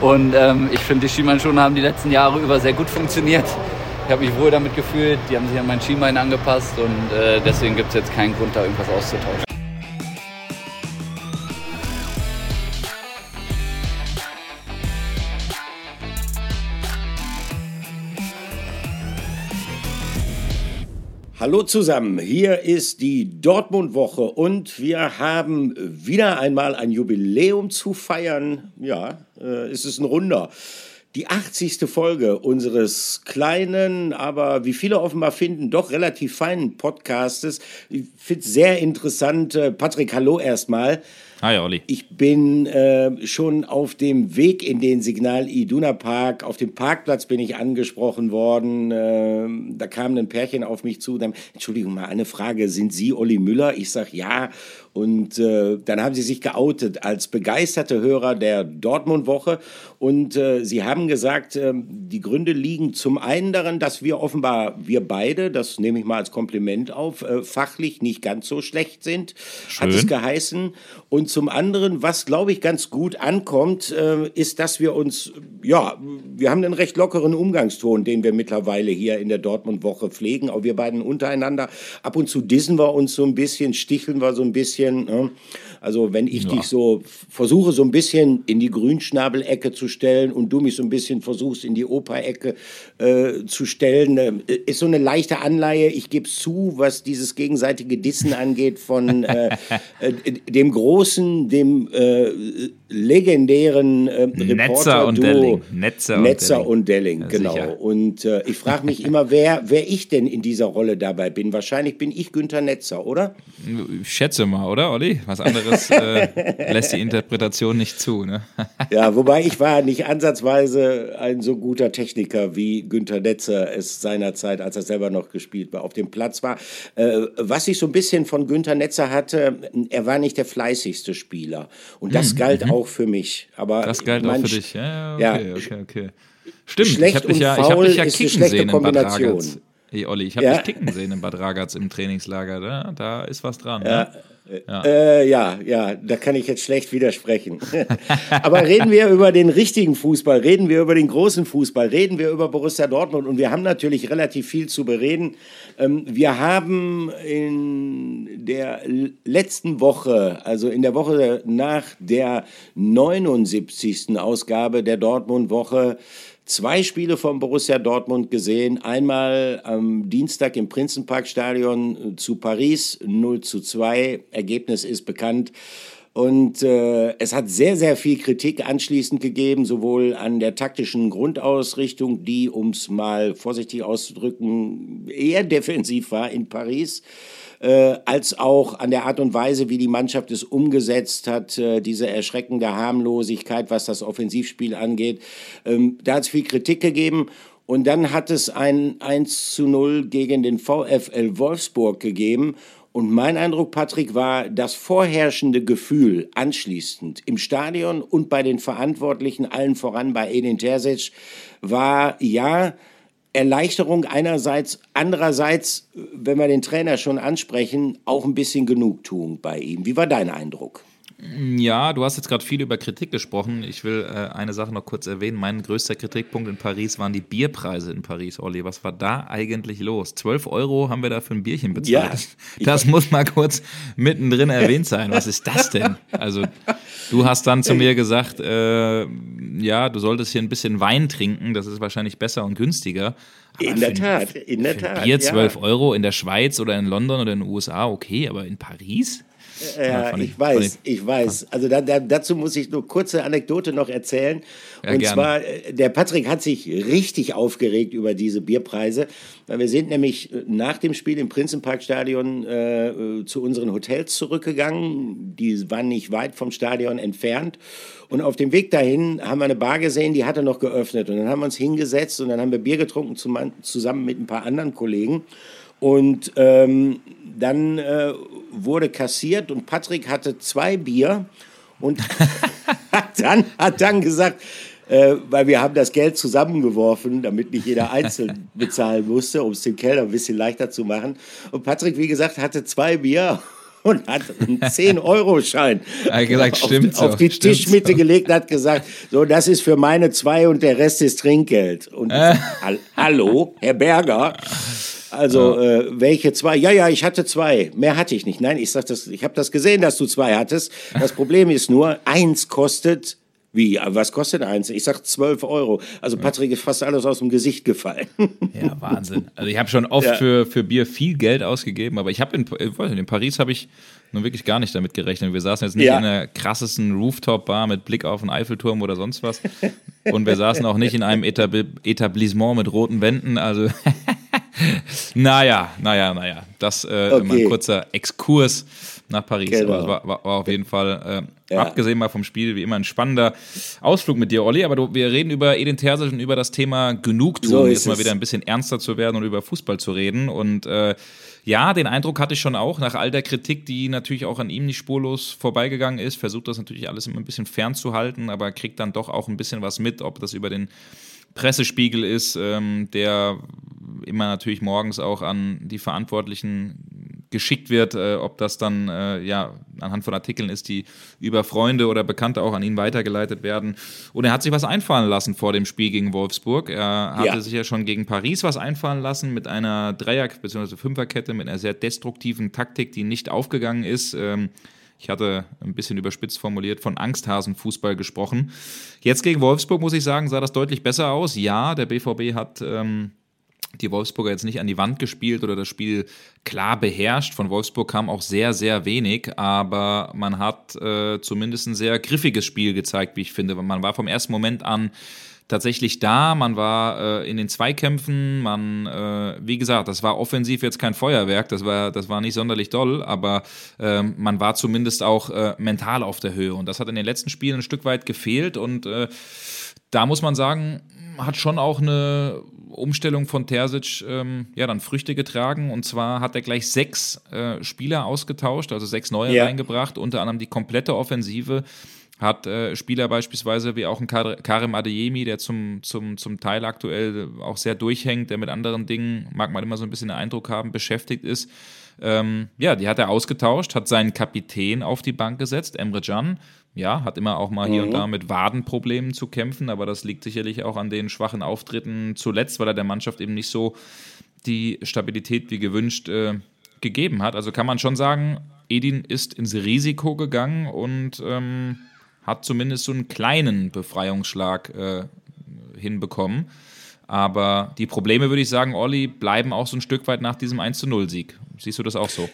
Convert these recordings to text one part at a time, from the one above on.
Und ähm, ich finde, die Schienbeinschoner haben die letzten Jahre über sehr gut funktioniert. Ich habe mich wohl damit gefühlt, die haben sich an mein Schienbein angepasst und äh, deswegen gibt es jetzt keinen Grund, da irgendwas auszutauschen. Hallo zusammen, hier ist die Dortmund-Woche und wir haben wieder einmal ein Jubiläum zu feiern. Ja, äh, es ist ein Runder. Die 80. Folge unseres kleinen, aber wie viele offenbar finden, doch relativ feinen Podcastes. Ich finde es sehr interessant. Äh, Patrick, hallo erstmal. Hi, Olli. Ich bin äh, schon auf dem Weg in den Signal Iduna Park. Auf dem Parkplatz bin ich angesprochen worden. Äh, da kam ein Pärchen auf mich zu. Dann, Entschuldigung mal, eine Frage. Sind Sie Olli Müller? Ich sage ja. Und äh, dann haben sie sich geoutet als begeisterte Hörer der Dortmund-Woche. Und äh, sie haben gesagt, äh, die Gründe liegen zum einen daran, dass wir offenbar, wir beide, das nehme ich mal als Kompliment auf, äh, fachlich nicht ganz so schlecht sind, Schön. hat es geheißen. Und zum anderen, was glaube ich ganz gut ankommt, äh, ist, dass wir uns, ja, wir haben einen recht lockeren Umgangston, den wir mittlerweile hier in der Dortmund-Woche pflegen. Auch wir beiden untereinander. Ab und zu dissen wir uns so ein bisschen, sticheln wir so ein bisschen. Ne? Also wenn ich ja. dich so versuche, so ein bisschen in die Grünschnabelecke zu stellen und du mich so ein bisschen versuchst, in die Operecke äh, zu stellen, äh, ist so eine leichte Anleihe. Ich gebe zu, was dieses gegenseitige Dissen angeht, von äh, äh dem großen, dem äh, legendären äh, Netzer und Delling. Netzer, Netzer und Delling, und Delling genau. Und äh, ich frage mich immer, wer, wer ich denn in dieser Rolle dabei bin. Wahrscheinlich bin ich Günther Netzer, oder? Ich schätze mal, oder, Olli? Was anderes äh, lässt die Interpretation nicht zu. Ne? ja, wobei ich war nicht ansatzweise ein so guter Techniker, wie Günther Netzer es seinerzeit, als er selber noch gespielt war, auf dem Platz war. Äh, was ich so ein bisschen von Günther Netzer hatte, er war nicht der fleißigste Spieler. Und das mhm. galt mhm. auch für mich. Aber das galt auch für dich, ja, okay, ja, okay, okay. Stimmt, Schlecht ich habe dich ja, ich hab dich ja kicken sehen in Bad Ragaz. Hey Olli, ich habe ja. dich kicken sehen in Bad Ragaz im Trainingslager. Da, da ist was dran. Ja. Ne? Ja. Äh, ja, ja, da kann ich jetzt schlecht widersprechen. Aber reden wir über den richtigen Fußball, reden wir über den großen Fußball, reden wir über Borussia Dortmund und wir haben natürlich relativ viel zu bereden. Ähm, wir haben in der letzten Woche, also in der Woche nach der 79. Ausgabe der Dortmund-Woche, zwei Spiele von Borussia Dortmund gesehen. Einmal am Dienstag im Prinzenparkstadion zu Paris 0 zu 2. Ergebnis ist bekannt. Und äh, es hat sehr, sehr viel Kritik anschließend gegeben, sowohl an der taktischen Grundausrichtung, die, um es mal vorsichtig auszudrücken, eher defensiv war in Paris äh, als auch an der Art und Weise, wie die Mannschaft es umgesetzt hat, äh, diese erschreckende Harmlosigkeit, was das Offensivspiel angeht. Ähm, da hat es viel Kritik gegeben. Und dann hat es ein 1 zu 0 gegen den VfL Wolfsburg gegeben. Und mein Eindruck, Patrick, war das vorherrschende Gefühl anschließend im Stadion und bei den Verantwortlichen, allen voran bei Edin Terzic, war ja, Erleichterung einerseits, andererseits, wenn wir den Trainer schon ansprechen, auch ein bisschen Genugtuung bei ihm. Wie war dein Eindruck? Ja, du hast jetzt gerade viel über Kritik gesprochen. Ich will äh, eine Sache noch kurz erwähnen. Mein größter Kritikpunkt in Paris waren die Bierpreise in Paris, Olli. Was war da eigentlich los? 12 Euro haben wir da für ein Bierchen bezahlt. Ja, das muss mal kurz mittendrin erwähnt sein. Was ist das denn? Also, du hast dann zu mir gesagt, äh, ja, du solltest hier ein bisschen Wein trinken. Das ist wahrscheinlich besser und günstiger. Aber in der Tat, in der Tat. Bier 12 ja. Euro in der Schweiz oder in London oder in den USA, okay, aber in Paris? Ja, ich, ich weiß, ich weiß. Also da, da, dazu muss ich nur kurze Anekdote noch erzählen. Ja, und gerne. zwar, äh, der Patrick hat sich richtig aufgeregt über diese Bierpreise. Weil wir sind nämlich äh, nach dem Spiel im Prinzenparkstadion äh, äh, zu unseren Hotels zurückgegangen. Die waren nicht weit vom Stadion entfernt. Und auf dem Weg dahin haben wir eine Bar gesehen, die hatte noch geöffnet. Und dann haben wir uns hingesetzt und dann haben wir Bier getrunken zusammen mit ein paar anderen Kollegen. Und ähm, dann äh, wurde kassiert und Patrick hatte zwei Bier und hat, dann, hat dann gesagt, äh, weil wir haben das Geld zusammengeworfen, damit nicht jeder einzeln bezahlen musste, um es dem Kellner ein bisschen leichter zu machen. Und Patrick, wie gesagt, hatte zwei Bier und hat einen 10-Euro-Schein gesagt, auf, auf, die Tischmitte so. gelegt und hat gesagt, so, das ist für meine zwei und der Rest ist Trinkgeld. Und äh. hallo, Herr Berger, also äh, welche zwei? Ja, ja, ich hatte zwei. Mehr hatte ich nicht. Nein, ich sag das, ich habe das gesehen, dass du zwei hattest. Das Problem ist nur, eins kostet wie, was kostet eins? Ich sag 12 Euro. Also Patrick ist fast alles aus dem Gesicht gefallen. Ja, Wahnsinn. Also ich habe schon oft ja. für, für Bier viel Geld ausgegeben, aber ich habe in, in Paris habe ich nun wirklich gar nicht damit gerechnet. Wir saßen jetzt nicht ja. in einer krassesten Rooftop-Bar mit Blick auf den Eiffelturm oder sonst was. Und wir saßen auch nicht in einem Etab Etablissement mit roten Wänden. Also naja, naja, naja. Das äh, okay. ein kurzer Exkurs nach Paris. Genau. Aber es war, war, war, auf jeden Fall, äh, ja. abgesehen mal vom Spiel, wie immer ein spannender Ausflug mit dir, Olli. Aber du, wir reden über Edin Terzic und über das Thema Genugtuung, so jetzt mal wieder ein bisschen ernster zu werden und über Fußball zu reden. Und äh, ja, den Eindruck hatte ich schon auch, nach all der Kritik, die natürlich auch an ihm nicht spurlos vorbeigegangen ist, versucht das natürlich alles immer ein bisschen fernzuhalten, aber kriegt dann doch auch ein bisschen was mit, ob das über den Pressespiegel ist, ähm, der immer natürlich morgens auch an die Verantwortlichen geschickt wird, äh, ob das dann äh, ja anhand von Artikeln ist, die über Freunde oder Bekannte auch an ihn weitergeleitet werden. Und er hat sich was einfallen lassen vor dem Spiel gegen Wolfsburg. Er hatte ja. sich ja schon gegen Paris was einfallen lassen mit einer Dreier- bzw. Fünferkette, mit einer sehr destruktiven Taktik, die nicht aufgegangen ist. Ähm, ich hatte ein bisschen überspitzt formuliert von Angsthasenfußball gesprochen. Jetzt gegen Wolfsburg, muss ich sagen, sah das deutlich besser aus. Ja, der BVB hat ähm, die Wolfsburger jetzt nicht an die Wand gespielt oder das Spiel klar beherrscht. Von Wolfsburg kam auch sehr, sehr wenig, aber man hat äh, zumindest ein sehr griffiges Spiel gezeigt, wie ich finde. Man war vom ersten Moment an tatsächlich da, man war äh, in den Zweikämpfen, man, äh, wie gesagt, das war offensiv jetzt kein Feuerwerk, das war, das war nicht sonderlich doll, aber äh, man war zumindest auch äh, mental auf der Höhe und das hat in den letzten Spielen ein Stück weit gefehlt und äh, da muss man sagen, hat schon auch eine Umstellung von Terzic ähm, ja dann Früchte getragen und zwar hat er gleich sechs äh, Spieler ausgetauscht, also sechs neue ja. reingebracht, unter anderem die komplette Offensive hat äh, Spieler beispielsweise wie auch ein Karim Adeyemi, der zum, zum, zum Teil aktuell auch sehr durchhängt, der mit anderen Dingen, mag man immer so ein bisschen den Eindruck haben, beschäftigt ist. Ähm, ja, die hat er ausgetauscht, hat seinen Kapitän auf die Bank gesetzt, Emre Can. Ja, hat immer auch mal hier mhm. und da mit Wadenproblemen zu kämpfen, aber das liegt sicherlich auch an den schwachen Auftritten zuletzt, weil er der Mannschaft eben nicht so die Stabilität wie gewünscht äh, gegeben hat. Also kann man schon sagen, Edin ist ins Risiko gegangen und ähm, hat zumindest so einen kleinen Befreiungsschlag äh, hinbekommen. Aber die Probleme, würde ich sagen, Olli, bleiben auch so ein Stück weit nach diesem 1 0 Sieg. Siehst du das auch so?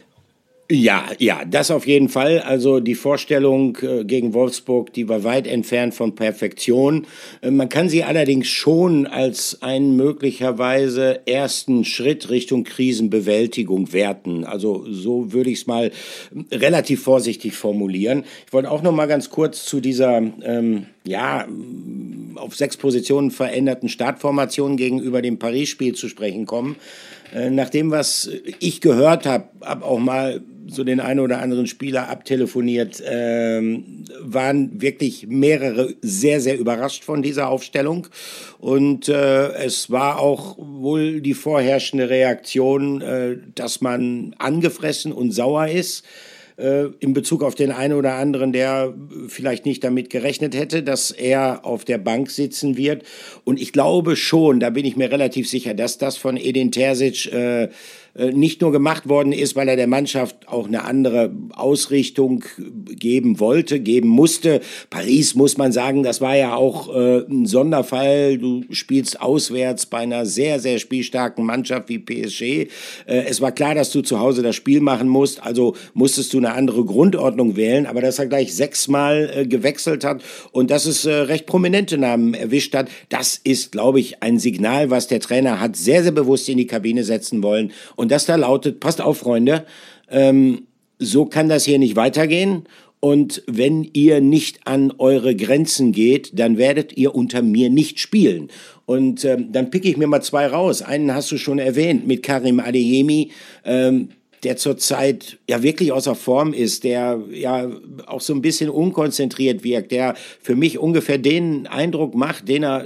Ja, ja, das auf jeden Fall. Also die Vorstellung äh, gegen Wolfsburg, die war weit entfernt von Perfektion. Äh, man kann sie allerdings schon als einen möglicherweise ersten Schritt Richtung Krisenbewältigung werten. Also so würde ich es mal relativ vorsichtig formulieren. Ich wollte auch noch mal ganz kurz zu dieser ähm, ja auf sechs Positionen veränderten Startformation gegenüber dem Paris-Spiel zu sprechen kommen. Äh, nach dem, was ich gehört habe, habe auch mal so den einen oder anderen Spieler abtelefoniert, ähm, waren wirklich mehrere sehr, sehr überrascht von dieser Aufstellung. Und äh, es war auch wohl die vorherrschende Reaktion, äh, dass man angefressen und sauer ist äh, in Bezug auf den einen oder anderen, der vielleicht nicht damit gerechnet hätte, dass er auf der Bank sitzen wird. Und ich glaube schon, da bin ich mir relativ sicher, dass das von Edin Terzic äh, äh, nicht nur gemacht worden ist, weil er der Mannschaft auch eine andere Ausrichtung geben wollte, geben musste. Paris muss man sagen, das war ja auch äh, ein Sonderfall. Du spielst auswärts bei einer sehr, sehr spielstarken Mannschaft wie PSG. Äh, es war klar, dass du zu Hause das Spiel machen musst, also musstest du eine andere Grundordnung wählen, aber dass er gleich sechsmal äh, gewechselt hat und dass es äh, recht prominente Namen erwischt hat, das ist, glaube ich, ein Signal, was der Trainer hat sehr, sehr bewusst in die Kabine setzen wollen und und das da lautet, passt auf, Freunde, ähm, so kann das hier nicht weitergehen. Und wenn ihr nicht an eure Grenzen geht, dann werdet ihr unter mir nicht spielen. Und ähm, dann picke ich mir mal zwei raus. Einen hast du schon erwähnt mit Karim Adeyemi. Ähm, der zurzeit ja wirklich außer Form ist, der ja auch so ein bisschen unkonzentriert wirkt, der für mich ungefähr den Eindruck macht, den er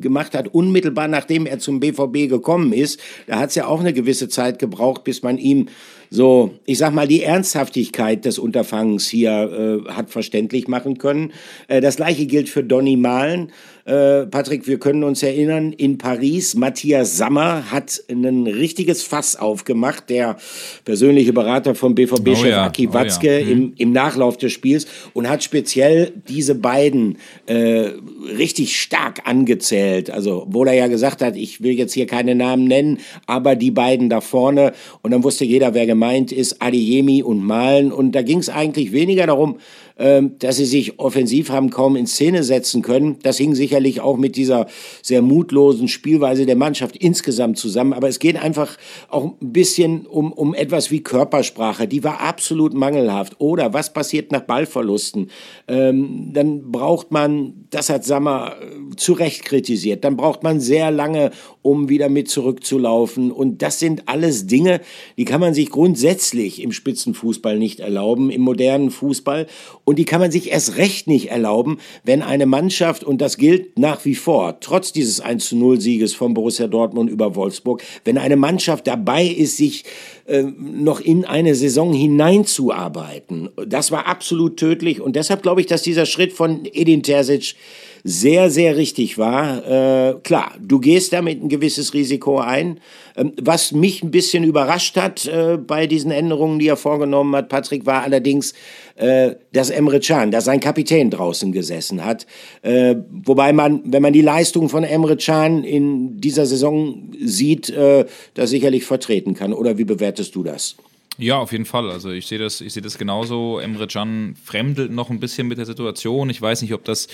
gemacht hat, unmittelbar nachdem er zum BVB gekommen ist. Da hat es ja auch eine gewisse Zeit gebraucht, bis man ihm so, ich sag mal, die Ernsthaftigkeit des Unterfangens hier äh, hat verständlich machen können. Äh, das gleiche gilt für Donny Malen. Äh, Patrick, wir können uns erinnern, in Paris, Matthias Sammer hat ein richtiges Fass aufgemacht, der persönliche Berater von BVB-Chef oh ja, Aki oh Watzke ja. mhm. im, im Nachlauf des Spiels und hat speziell diese beiden äh, richtig stark angezählt. Also, wo er ja gesagt hat, ich will jetzt hier keine Namen nennen, aber die beiden da vorne. Und dann wusste jeder, wer gemeint ist, Adeyemi und Malen. Und da ging es eigentlich weniger darum, ähm, dass sie sich offensiv haben kaum in Szene setzen können. Das hing sicherlich auch mit dieser sehr mutlosen Spielweise der Mannschaft insgesamt zusammen. Aber es geht einfach auch ein bisschen um, um etwas wie Körpersprache. Die war absolut mangelhaft. Oder was passiert nach Ballverlusten? Ähm, dann braucht man, das hat Sammer äh, zu Recht kritisiert, dann braucht man sehr lange, um wieder mit zurückzulaufen. Und das sind alles Dinge, die kann man sich grundsätzlich im Spitzenfußball nicht erlauben, im modernen Fußball. Und die kann man sich erst recht nicht erlauben, wenn eine Mannschaft, und das gilt nach wie vor, trotz dieses 1 zu 0 Sieges von Borussia Dortmund über Wolfsburg, wenn eine Mannschaft dabei ist, sich äh, noch in eine Saison hineinzuarbeiten. Das war absolut tödlich. Und deshalb glaube ich, dass dieser Schritt von Edin Terzic sehr, sehr richtig war. Äh, klar, du gehst damit ein gewisses Risiko ein. Ähm, was mich ein bisschen überrascht hat äh, bei diesen Änderungen, die er vorgenommen hat, Patrick, war allerdings, äh, dass Emre Can, dass sein Kapitän draußen gesessen hat. Äh, wobei man, wenn man die Leistung von Emre Can in dieser Saison sieht, äh, das sicherlich vertreten kann. Oder wie bewertest du das? Ja, auf jeden Fall. Also ich sehe das, ich sehe das genauso. Emre Can fremdelt noch ein bisschen mit der Situation. Ich weiß nicht, ob das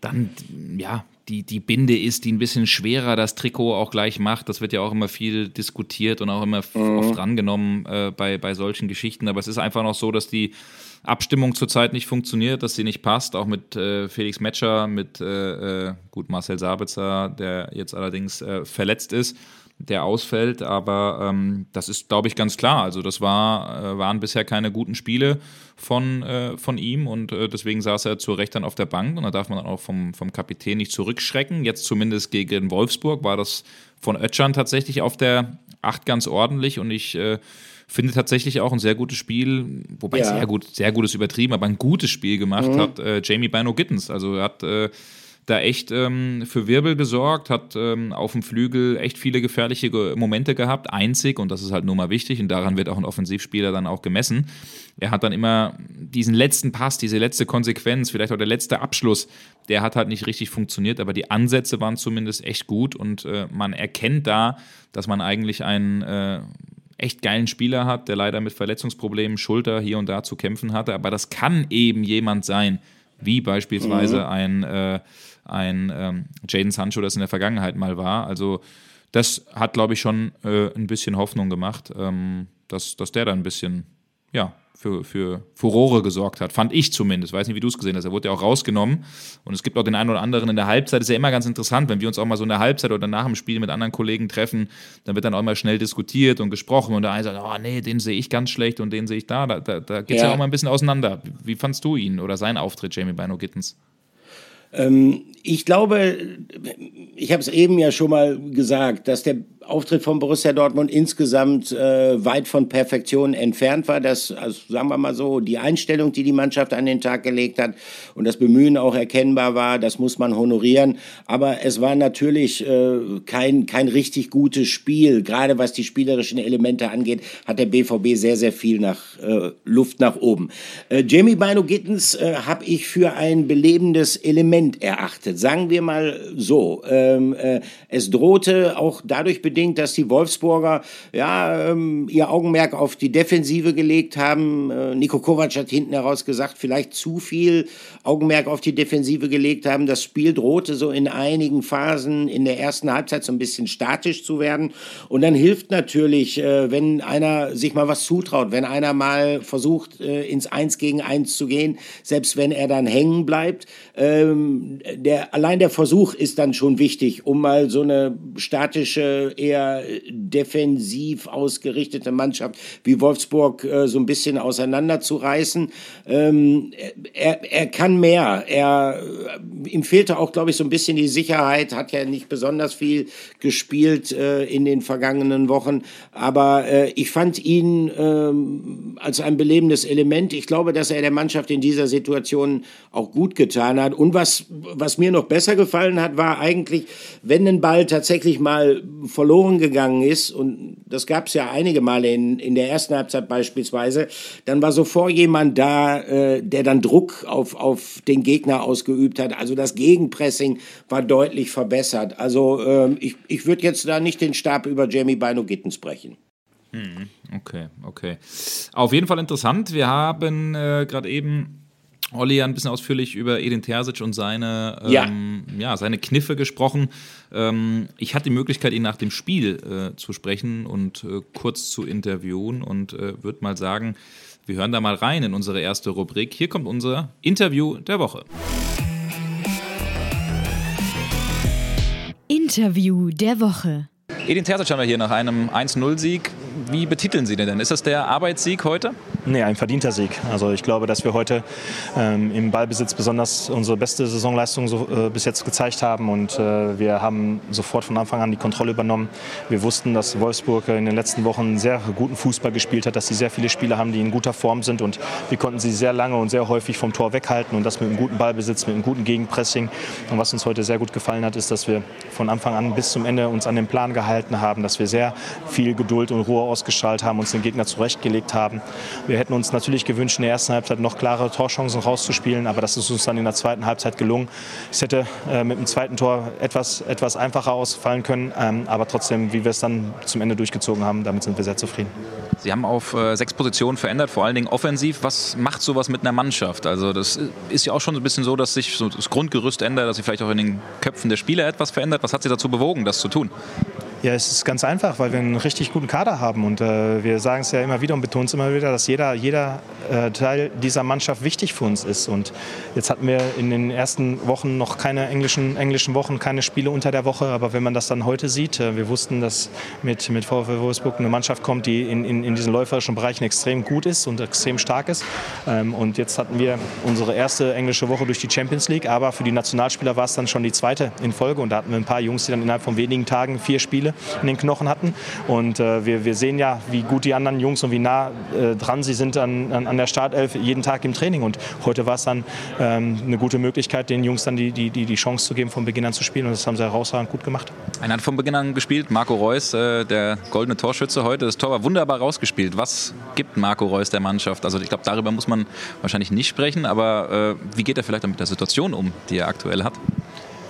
dann, ja, die, die Binde ist, die ein bisschen schwerer das Trikot auch gleich macht. Das wird ja auch immer viel diskutiert und auch immer mhm. oft rangenommen äh, bei, bei solchen Geschichten. Aber es ist einfach noch so, dass die Abstimmung zurzeit nicht funktioniert, dass sie nicht passt, auch mit äh, Felix Metscher, mit äh, äh gut Marcel Sabitzer, der jetzt allerdings äh, verletzt ist der ausfällt. Aber ähm, das ist, glaube ich, ganz klar. Also das war, äh, waren bisher keine guten Spiele von, äh, von ihm und äh, deswegen saß er zu Recht dann auf der Bank und da darf man dann auch vom, vom Kapitän nicht zurückschrecken. Jetzt zumindest gegen Wolfsburg war das von Ötschan tatsächlich auf der Acht ganz ordentlich und ich äh, finde tatsächlich auch ein sehr gutes Spiel, wobei ja. sehr gut, sehr gutes übertrieben, aber ein gutes Spiel gemacht mhm. hat äh, Jamie Bino Gittens. Also er hat äh, da echt ähm, für Wirbel gesorgt, hat ähm, auf dem Flügel echt viele gefährliche Momente gehabt, einzig, und das ist halt nur mal wichtig, und daran wird auch ein Offensivspieler dann auch gemessen. Er hat dann immer diesen letzten Pass, diese letzte Konsequenz, vielleicht auch der letzte Abschluss, der hat halt nicht richtig funktioniert, aber die Ansätze waren zumindest echt gut und äh, man erkennt da, dass man eigentlich einen äh, echt geilen Spieler hat, der leider mit Verletzungsproblemen, Schulter hier und da zu kämpfen hatte, aber das kann eben jemand sein, wie beispielsweise mhm. ein äh, ein ähm, Jaden Sancho das in der Vergangenheit mal war. Also das hat, glaube ich, schon äh, ein bisschen Hoffnung gemacht, ähm, dass, dass der da ein bisschen, ja, für, für Furore gesorgt hat, fand ich zumindest. Weiß nicht, wie du es gesehen hast. Er wurde ja auch rausgenommen. Und es gibt auch den einen oder anderen in der Halbzeit. Das ist ja immer ganz interessant, wenn wir uns auch mal so in der Halbzeit oder nach dem Spiel mit anderen Kollegen treffen, dann wird dann auch mal schnell diskutiert und gesprochen. Und der eine sagt, oh nee, den sehe ich ganz schlecht und den sehe ich da. Da, da, da geht es ja. ja. auch mal ein bisschen auseinander. Wie fandst du ihn oder seinen Auftritt, Jamie Bino Gittens? Ähm, ich glaube, ich habe es eben ja schon mal gesagt, dass der Auftritt von Borussia Dortmund insgesamt äh, weit von Perfektion entfernt war. Das, also sagen wir mal so, die Einstellung, die die Mannschaft an den Tag gelegt hat und das Bemühen auch erkennbar war, das muss man honorieren. Aber es war natürlich äh, kein, kein richtig gutes Spiel. Gerade was die spielerischen Elemente angeht, hat der BVB sehr, sehr viel nach äh, Luft nach oben. Äh, Jamie Bino Gittens äh, habe ich für ein belebendes Element erachtet. Sagen wir mal so. Ähm, äh, es drohte auch dadurch bedingt, dass die Wolfsburger ja, ähm, ihr Augenmerk auf die Defensive gelegt haben. Äh, Nico Kovac hat hinten heraus gesagt, vielleicht zu viel Augenmerk auf die Defensive gelegt haben. Das Spiel drohte so in einigen Phasen in der ersten Halbzeit so ein bisschen statisch zu werden. Und dann hilft natürlich, äh, wenn einer sich mal was zutraut, wenn einer mal versucht, äh, ins Eins gegen Eins zu gehen, selbst wenn er dann hängen bleibt. Ähm, der, allein der Versuch ist dann schon wichtig, um mal so eine statische eher defensiv ausgerichtete Mannschaft wie Wolfsburg äh, so ein bisschen auseinanderzureißen. Ähm, er, er kann mehr. Er, ihm fehlte auch, glaube ich, so ein bisschen die Sicherheit, hat ja nicht besonders viel gespielt äh, in den vergangenen Wochen. Aber äh, ich fand ihn ähm, als ein belebendes Element. Ich glaube, dass er der Mannschaft in dieser Situation auch gut getan hat. Und was, was mir noch besser gefallen hat, war eigentlich, wenn ein Ball tatsächlich mal verloren gegangen ist, und das gab es ja einige Male in, in der ersten Halbzeit beispielsweise, dann war sofort jemand da, äh, der dann Druck auf, auf den Gegner ausgeübt hat. Also das Gegenpressing war deutlich verbessert. Also äh, ich, ich würde jetzt da nicht den Stab über Jamie Bino Gittens brechen. Hm, okay, okay. Auf jeden Fall interessant. Wir haben äh, gerade eben Olli ein bisschen ausführlich über Edin Terzic und seine, ähm, ja. ja. seine Kniffe gesprochen. Ähm, ich hatte die Möglichkeit, ihn nach dem Spiel äh, zu sprechen und äh, kurz zu interviewen und äh, würde mal sagen, wir hören da mal rein in unsere erste Rubrik. Hier kommt unser Interview der Woche. Interview der Woche. Edin Terzic haben wir hier nach einem 1-0-Sieg. Wie betiteln Sie den denn? Ist das der Arbeitssieg heute? Nee, ein verdienter Sieg. Also ich glaube, dass wir heute ähm, im Ballbesitz besonders unsere beste Saisonleistung so, äh, bis jetzt gezeigt haben und äh, wir haben sofort von Anfang an die Kontrolle übernommen. Wir wussten, dass Wolfsburg in den letzten Wochen sehr guten Fußball gespielt hat, dass sie sehr viele Spieler haben, die in guter Form sind und wir konnten sie sehr lange und sehr häufig vom Tor weghalten und das mit einem guten Ballbesitz, mit einem guten Gegenpressing. Und was uns heute sehr gut gefallen hat, ist, dass wir von Anfang an bis zum Ende uns an den Plan gehalten haben, dass wir sehr viel Geduld und Ruhe ausgestrahlt haben, uns den Gegner zurechtgelegt haben. Wir hätten uns natürlich gewünscht, in der ersten Halbzeit noch klare Torchancen rauszuspielen, aber das ist uns dann in der zweiten Halbzeit gelungen. Es hätte äh, mit dem zweiten Tor etwas, etwas einfacher ausfallen können, ähm, aber trotzdem, wie wir es dann zum Ende durchgezogen haben, damit sind wir sehr zufrieden. Sie haben auf äh, sechs Positionen verändert, vor allen Dingen offensiv. Was macht sowas mit einer Mannschaft? Also das ist ja auch schon ein bisschen so, dass sich so das Grundgerüst ändert, dass sich vielleicht auch in den Köpfen der Spieler etwas verändert. Was hat Sie dazu bewogen, das zu tun? Ja, es ist ganz einfach, weil wir einen richtig guten Kader haben und äh, wir sagen es ja immer wieder und betonen es immer wieder, dass jeder, jeder äh, Teil dieser Mannschaft wichtig für uns ist. Und jetzt hatten wir in den ersten Wochen noch keine englischen, englischen Wochen, keine Spiele unter der Woche, aber wenn man das dann heute sieht, äh, wir wussten, dass mit, mit VfL Wolfsburg eine Mannschaft kommt, die in, in, in diesen läuferischen Bereichen extrem gut ist und extrem stark ist. Ähm, und jetzt hatten wir unsere erste englische Woche durch die Champions League, aber für die Nationalspieler war es dann schon die zweite in Folge und da hatten wir ein paar Jungs, die dann innerhalb von wenigen Tagen vier Spiele in den Knochen hatten. Und äh, wir, wir sehen ja, wie gut die anderen Jungs und wie nah äh, dran sie sind an, an, an, der Startelf jeden Tag im Training. Und heute war es dann ähm, eine gute Möglichkeit, den Jungs dann die, die, die, die Chance zu geben, von Beginn an zu spielen. Und das haben sie herausragend gut gemacht. Einer hat von Beginn an gespielt, Marco Reus, äh, der goldene Torschütze heute. Das Tor war wunderbar rausgespielt. Was gibt Marco Reus der Mannschaft? Also ich glaube, darüber muss man wahrscheinlich nicht sprechen, aber äh, wie geht er vielleicht mit der Situation um, die er aktuell hat?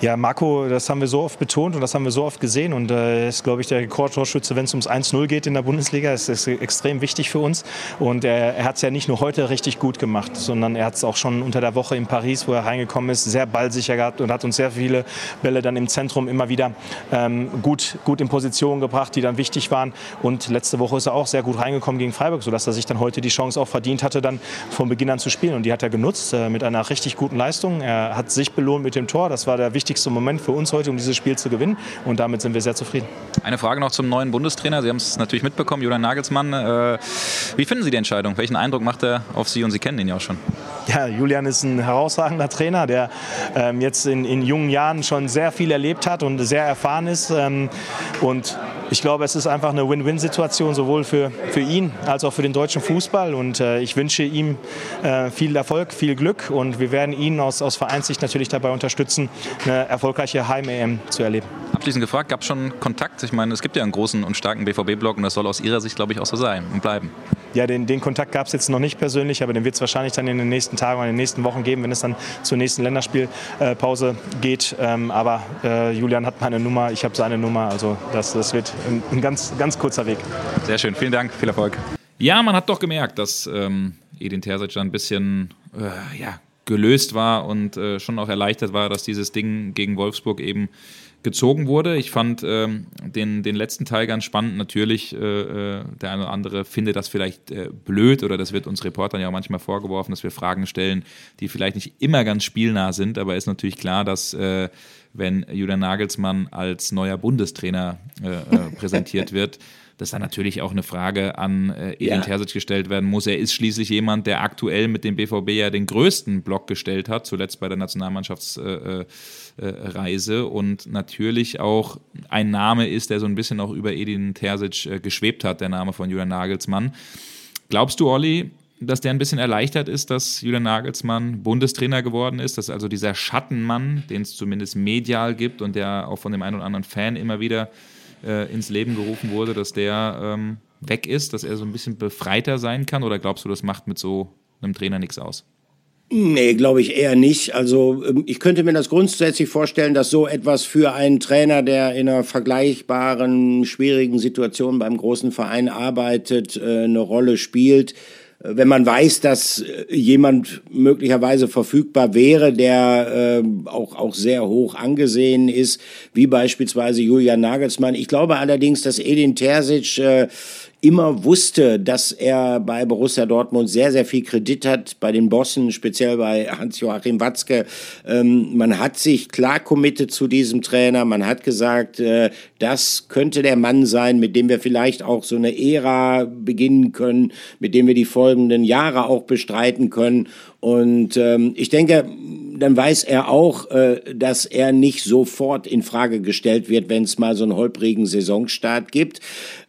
Ja, Marco, das haben wir so oft betont und das haben wir so oft gesehen und äh, ist, glaube ich, der Rekordtorschütze, wenn es ums 1-0 geht in der Bundesliga. Das ist extrem wichtig für uns und er, er hat es ja nicht nur heute richtig gut gemacht, sondern er hat es auch schon unter der Woche in Paris, wo er reingekommen ist, sehr ballsicher gehabt und hat uns sehr viele Bälle dann im Zentrum immer wieder ähm, gut, gut in Position gebracht, die dann wichtig waren und letzte Woche ist er auch sehr gut reingekommen gegen Freiburg, sodass er sich dann heute die Chance auch verdient hatte, dann von Beginn an zu spielen und die hat er genutzt äh, mit einer richtig guten Leistung. Er hat sich belohnt mit dem Tor, das war der wichtigste wichtigste Moment für uns heute, um dieses Spiel zu gewinnen. Und damit sind wir sehr zufrieden. Eine Frage noch zum neuen Bundestrainer. Sie haben es natürlich mitbekommen, Julian Nagelsmann. Äh, wie finden Sie die Entscheidung? Welchen Eindruck macht er auf Sie? Und Sie kennen ihn ja auch schon. Ja, Julian ist ein herausragender Trainer, der ähm, jetzt in, in, jungen Jahren schon sehr viel erlebt hat und sehr erfahren ist. Ähm, und ich glaube, es ist einfach eine Win-Win-Situation, sowohl für, für ihn als auch für den deutschen Fußball. Und äh, ich wünsche ihm äh, viel Erfolg, viel Glück und wir werden ihn aus, aus Vereinssicht natürlich dabei unterstützen, eine erfolgreiche Heim-EM zu erleben. Abschließend gefragt, gab es schon Kontakt? Ich meine, es gibt ja einen großen und starken BVB-Block und das soll aus Ihrer Sicht, glaube ich, auch so sein und bleiben. Ja, den, den Kontakt gab es jetzt noch nicht persönlich, aber den wird es wahrscheinlich dann in den nächsten Tagen oder in den nächsten Wochen geben, wenn es dann zur nächsten Länderspielpause geht. Ähm, aber äh, Julian hat meine Nummer, ich habe seine Nummer, also das, das wird ein, ein, ganz, ganz kurzer Weg. Sehr schön, vielen Dank, viel Erfolg. Ja, man hat doch gemerkt, dass ähm, Edin Terzic ein bisschen äh, ja, gelöst war und äh, schon auch erleichtert war, dass dieses Ding gegen Wolfsburg eben gezogen wurde. Ich fand ähm, den, den letzten Teil ganz spannend. Natürlich, äh, äh, der eine oder andere findet das vielleicht äh, blöd oder das wird uns Reportern ja auch manchmal vorgeworfen, dass wir Fragen stellen, die vielleicht nicht immer ganz spielnah sind, aber ist natürlich klar, dass äh, wenn Julian Nagelsmann als neuer Bundestrainer äh, äh, präsentiert wird, dass da natürlich auch eine Frage an äh, Edin ja. Terzic gestellt werden muss. Er ist schließlich jemand, der aktuell mit dem BVB ja den größten Block gestellt hat, zuletzt bei der Nationalmannschaftsreise äh, äh, und natürlich auch ein Name ist, der so ein bisschen auch über Edin Terzic äh, geschwebt hat, der Name von Julian Nagelsmann. Glaubst du, Olli, dass der ein bisschen erleichtert ist, dass Julian Nagelsmann Bundestrainer geworden ist, dass also dieser Schattenmann, den es zumindest medial gibt und der auch von dem einen oder anderen Fan immer wieder äh, ins Leben gerufen wurde, dass der ähm, weg ist, dass er so ein bisschen befreiter sein kann? Oder glaubst du, das macht mit so einem Trainer nichts aus? Nee, glaube ich eher nicht. Also ähm, ich könnte mir das grundsätzlich vorstellen, dass so etwas für einen Trainer, der in einer vergleichbaren, schwierigen Situation beim großen Verein arbeitet, äh, eine Rolle spielt wenn man weiß, dass äh, jemand möglicherweise verfügbar wäre, der äh, auch, auch sehr hoch angesehen ist, wie beispielsweise Julian Nagelsmann. Ich glaube allerdings, dass Edin Terzic äh, immer wusste, dass er bei Borussia Dortmund sehr, sehr viel Kredit hat, bei den Bossen, speziell bei Hans-Joachim Watzke. Ähm, man hat sich klar committed zu diesem Trainer. Man hat gesagt, äh, das könnte der Mann sein, mit dem wir vielleicht auch so eine Ära beginnen können, mit dem wir die folgenden Jahre auch bestreiten können. Und ähm, ich denke, dann weiß er auch, äh, dass er nicht sofort in Frage gestellt wird, wenn es mal so einen holprigen Saisonstart gibt.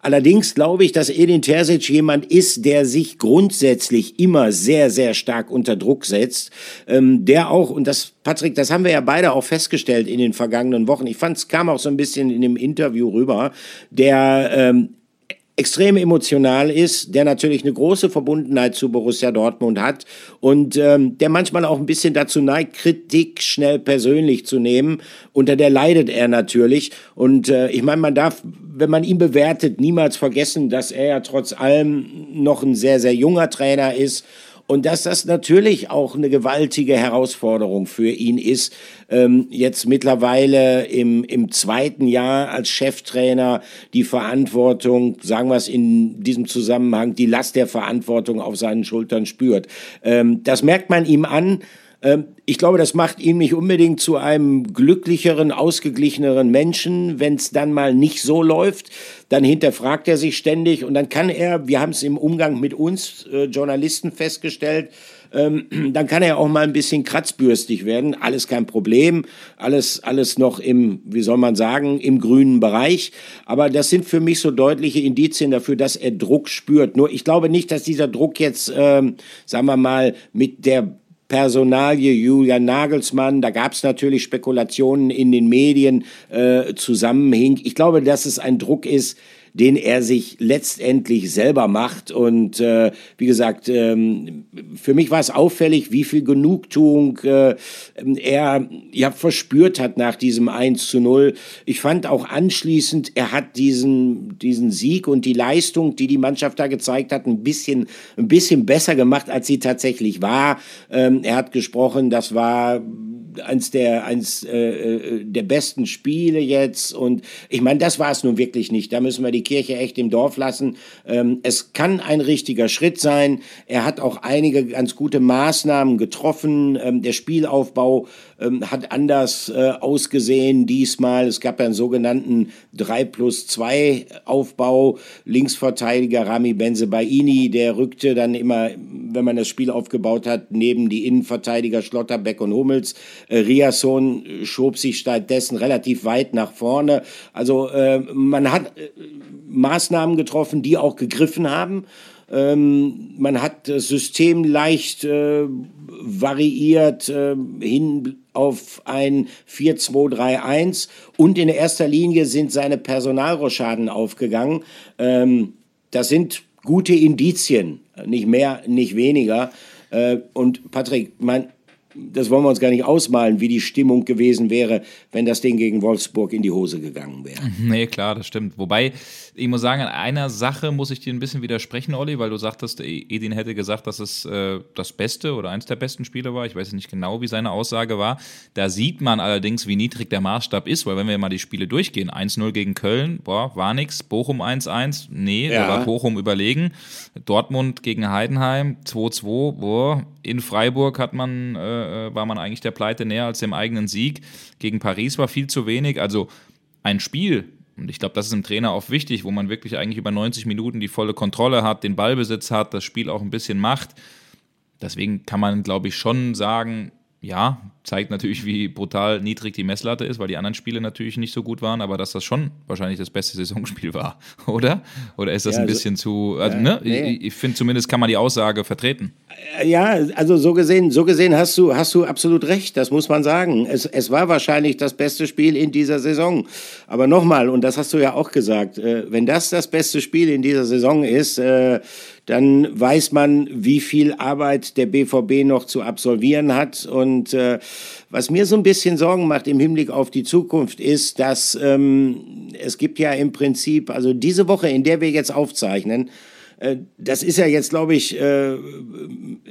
Allerdings glaube ich, dass Edin Terzic jemand ist, der sich grundsätzlich immer sehr, sehr stark unter Druck setzt, ähm, der auch, und das, Patrick, das haben wir ja beide auch festgestellt in den vergangenen Wochen. Ich fand, es kam auch so ein bisschen in dem Interview rüber, der ähm, extrem emotional ist, der natürlich eine große Verbundenheit zu Borussia Dortmund hat und ähm, der manchmal auch ein bisschen dazu neigt, Kritik schnell persönlich zu nehmen. Unter der leidet er natürlich. Und äh, ich meine, man darf, wenn man ihn bewertet, niemals vergessen, dass er ja trotz allem noch ein sehr, sehr junger Trainer ist und dass das natürlich auch eine gewaltige Herausforderung für ihn ist, ähm, jetzt mittlerweile im, im zweiten Jahr als Cheftrainer die Verantwortung, sagen wir es in diesem Zusammenhang, die Last der Verantwortung auf seinen Schultern spürt. Ähm, das merkt man ihm an. Ähm, ich glaube, das macht ihn nicht unbedingt zu einem glücklicheren, ausgeglicheneren Menschen, wenn es dann mal nicht so läuft. Dann hinterfragt er sich ständig und dann kann er, wir haben es im Umgang mit uns äh, Journalisten festgestellt, ähm, dann kann er auch mal ein bisschen kratzbürstig werden. Alles kein Problem, alles, alles noch im, wie soll man sagen, im grünen Bereich. Aber das sind für mich so deutliche Indizien dafür, dass er Druck spürt. Nur ich glaube nicht, dass dieser Druck jetzt, ähm, sagen wir mal, mit der Personalie Julian Nagelsmann, da gab es natürlich Spekulationen in den Medien, äh, zusammenhing. Ich glaube, dass es ein Druck ist, den er sich letztendlich selber macht. Und äh, wie gesagt, ähm, für mich war es auffällig, wie viel Genugtuung äh, er ja verspürt hat nach diesem 1 zu 0. Ich fand auch anschließend, er hat diesen, diesen Sieg und die Leistung, die die Mannschaft da gezeigt hat, ein bisschen, ein bisschen besser gemacht, als sie tatsächlich war. Ähm, er hat gesprochen, das war eins der, eins, äh, äh, der besten Spiele jetzt. Und ich meine, das war es nun wirklich nicht. Da müssen wir die Kirche echt im Dorf lassen. Ähm, es kann ein richtiger Schritt sein. Er hat auch einige ganz gute Maßnahmen getroffen. Ähm, der Spielaufbau ähm, hat anders äh, ausgesehen diesmal. Es gab einen sogenannten 3 plus 2 Aufbau. Linksverteidiger Rami Benzebaini, der rückte dann immer, wenn man das Spiel aufgebaut hat, neben die Innenverteidiger Schlotterbeck und Hummels. Äh, Riasson schob sich stattdessen relativ weit nach vorne. Also äh, man hat äh, Maßnahmen getroffen, die auch gegriffen haben. Ähm, man hat das System leicht äh, variiert äh, hin auf ein 4-2-3-1 und in erster Linie sind seine Personalroschaden aufgegangen. Ähm, das sind gute Indizien, nicht mehr, nicht weniger. Äh, und Patrick, mein, das wollen wir uns gar nicht ausmalen, wie die Stimmung gewesen wäre, wenn das Ding gegen Wolfsburg in die Hose gegangen wäre. Nee, klar, das stimmt. Wobei, ich muss sagen, an einer Sache muss ich dir ein bisschen widersprechen, Olli, weil du sagtest, Edin hätte gesagt, dass es äh, das beste oder eins der besten Spiele war. Ich weiß nicht genau, wie seine Aussage war. Da sieht man allerdings, wie niedrig der Maßstab ist, weil wenn wir mal die Spiele durchgehen, 1-0 gegen Köln, boah, war nix. Bochum 1-1, nee, ja. war Bochum überlegen. Dortmund gegen Heidenheim 2-2, boah, in Freiburg hat man, äh, äh, war man eigentlich der Pleite näher als dem eigenen Sieg. Gegen Paris war viel zu wenig. Also ein Spiel, und ich glaube, das ist im Trainer auch wichtig, wo man wirklich eigentlich über 90 Minuten die volle Kontrolle hat, den Ballbesitz hat, das Spiel auch ein bisschen macht. Deswegen kann man, glaube ich, schon sagen, ja, zeigt natürlich, wie brutal niedrig die Messlatte ist, weil die anderen Spiele natürlich nicht so gut waren, aber dass das schon wahrscheinlich das beste Saisonspiel war, oder? Oder ist das ja, ein also, bisschen zu, also, ne? Nee. Ich, ich finde zumindest kann man die Aussage vertreten. Ja, also so gesehen, so gesehen hast du, hast du absolut recht, das muss man sagen. Es, es war wahrscheinlich das beste Spiel in dieser Saison. Aber nochmal, und das hast du ja auch gesagt, äh, wenn das das beste Spiel in dieser Saison ist, äh, dann weiß man, wie viel Arbeit der BVB noch zu absolvieren hat. Und äh, was mir so ein bisschen Sorgen macht im Hinblick auf die Zukunft ist, dass ähm, es gibt ja im Prinzip, also diese Woche, in der wir jetzt aufzeichnen, das ist ja jetzt, glaube ich, äh,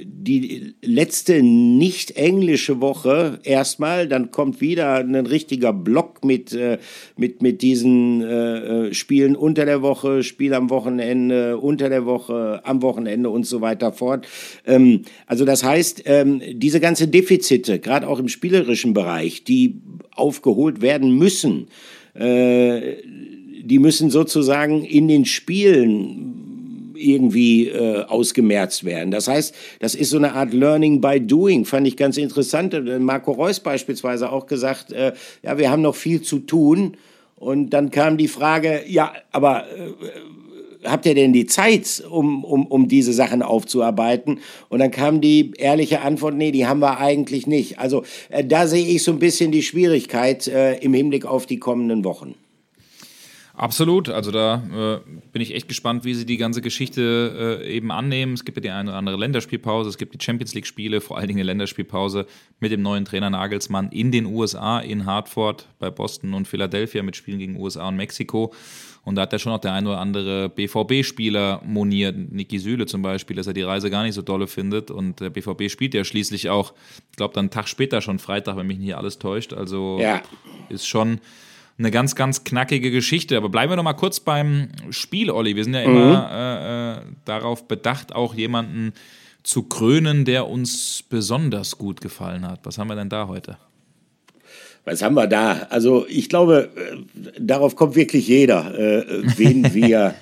die letzte nicht englische Woche erstmal. Dann kommt wieder ein richtiger Block mit, äh, mit, mit diesen Spielen unter der Woche, Spiel am Wochenende, unter der Woche, am Wochenende und so weiter fort. Ähm, also das heißt, ähm, diese ganze Defizite, gerade auch im spielerischen Bereich, die aufgeholt werden müssen, die müssen sozusagen in den Spielen irgendwie äh, ausgemerzt werden. Das heißt, das ist so eine Art Learning by Doing, fand ich ganz interessant. Äh, Marco Reus beispielsweise auch gesagt, äh, ja, wir haben noch viel zu tun. Und dann kam die Frage, ja, aber äh, habt ihr denn die Zeit, um, um, um diese Sachen aufzuarbeiten? Und dann kam die ehrliche Antwort, nee, die haben wir eigentlich nicht. Also äh, da sehe ich so ein bisschen die Schwierigkeit äh, im Hinblick auf die kommenden Wochen. Absolut, also da äh, bin ich echt gespannt, wie sie die ganze Geschichte äh, eben annehmen. Es gibt ja die eine oder andere Länderspielpause, es gibt die Champions League-Spiele, vor allen Dingen eine Länderspielpause mit dem neuen Trainer Nagelsmann in den USA, in Hartford, bei Boston und Philadelphia mit Spielen gegen USA und Mexiko. Und da hat ja schon noch der ein oder andere BVB-Spieler moniert, Niki Süle zum Beispiel, dass er die Reise gar nicht so dolle findet. Und der BVB spielt ja schließlich auch, ich glaube, dann einen Tag später schon Freitag, wenn mich nicht alles täuscht. Also ja. ist schon eine ganz, ganz knackige Geschichte. Aber bleiben wir noch mal kurz beim Spiel, Olli. Wir sind ja immer mhm. äh, äh, darauf bedacht, auch jemanden zu krönen, der uns besonders gut gefallen hat. Was haben wir denn da heute? Was haben wir da? Also ich glaube, äh, darauf kommt wirklich jeder, äh, wen wir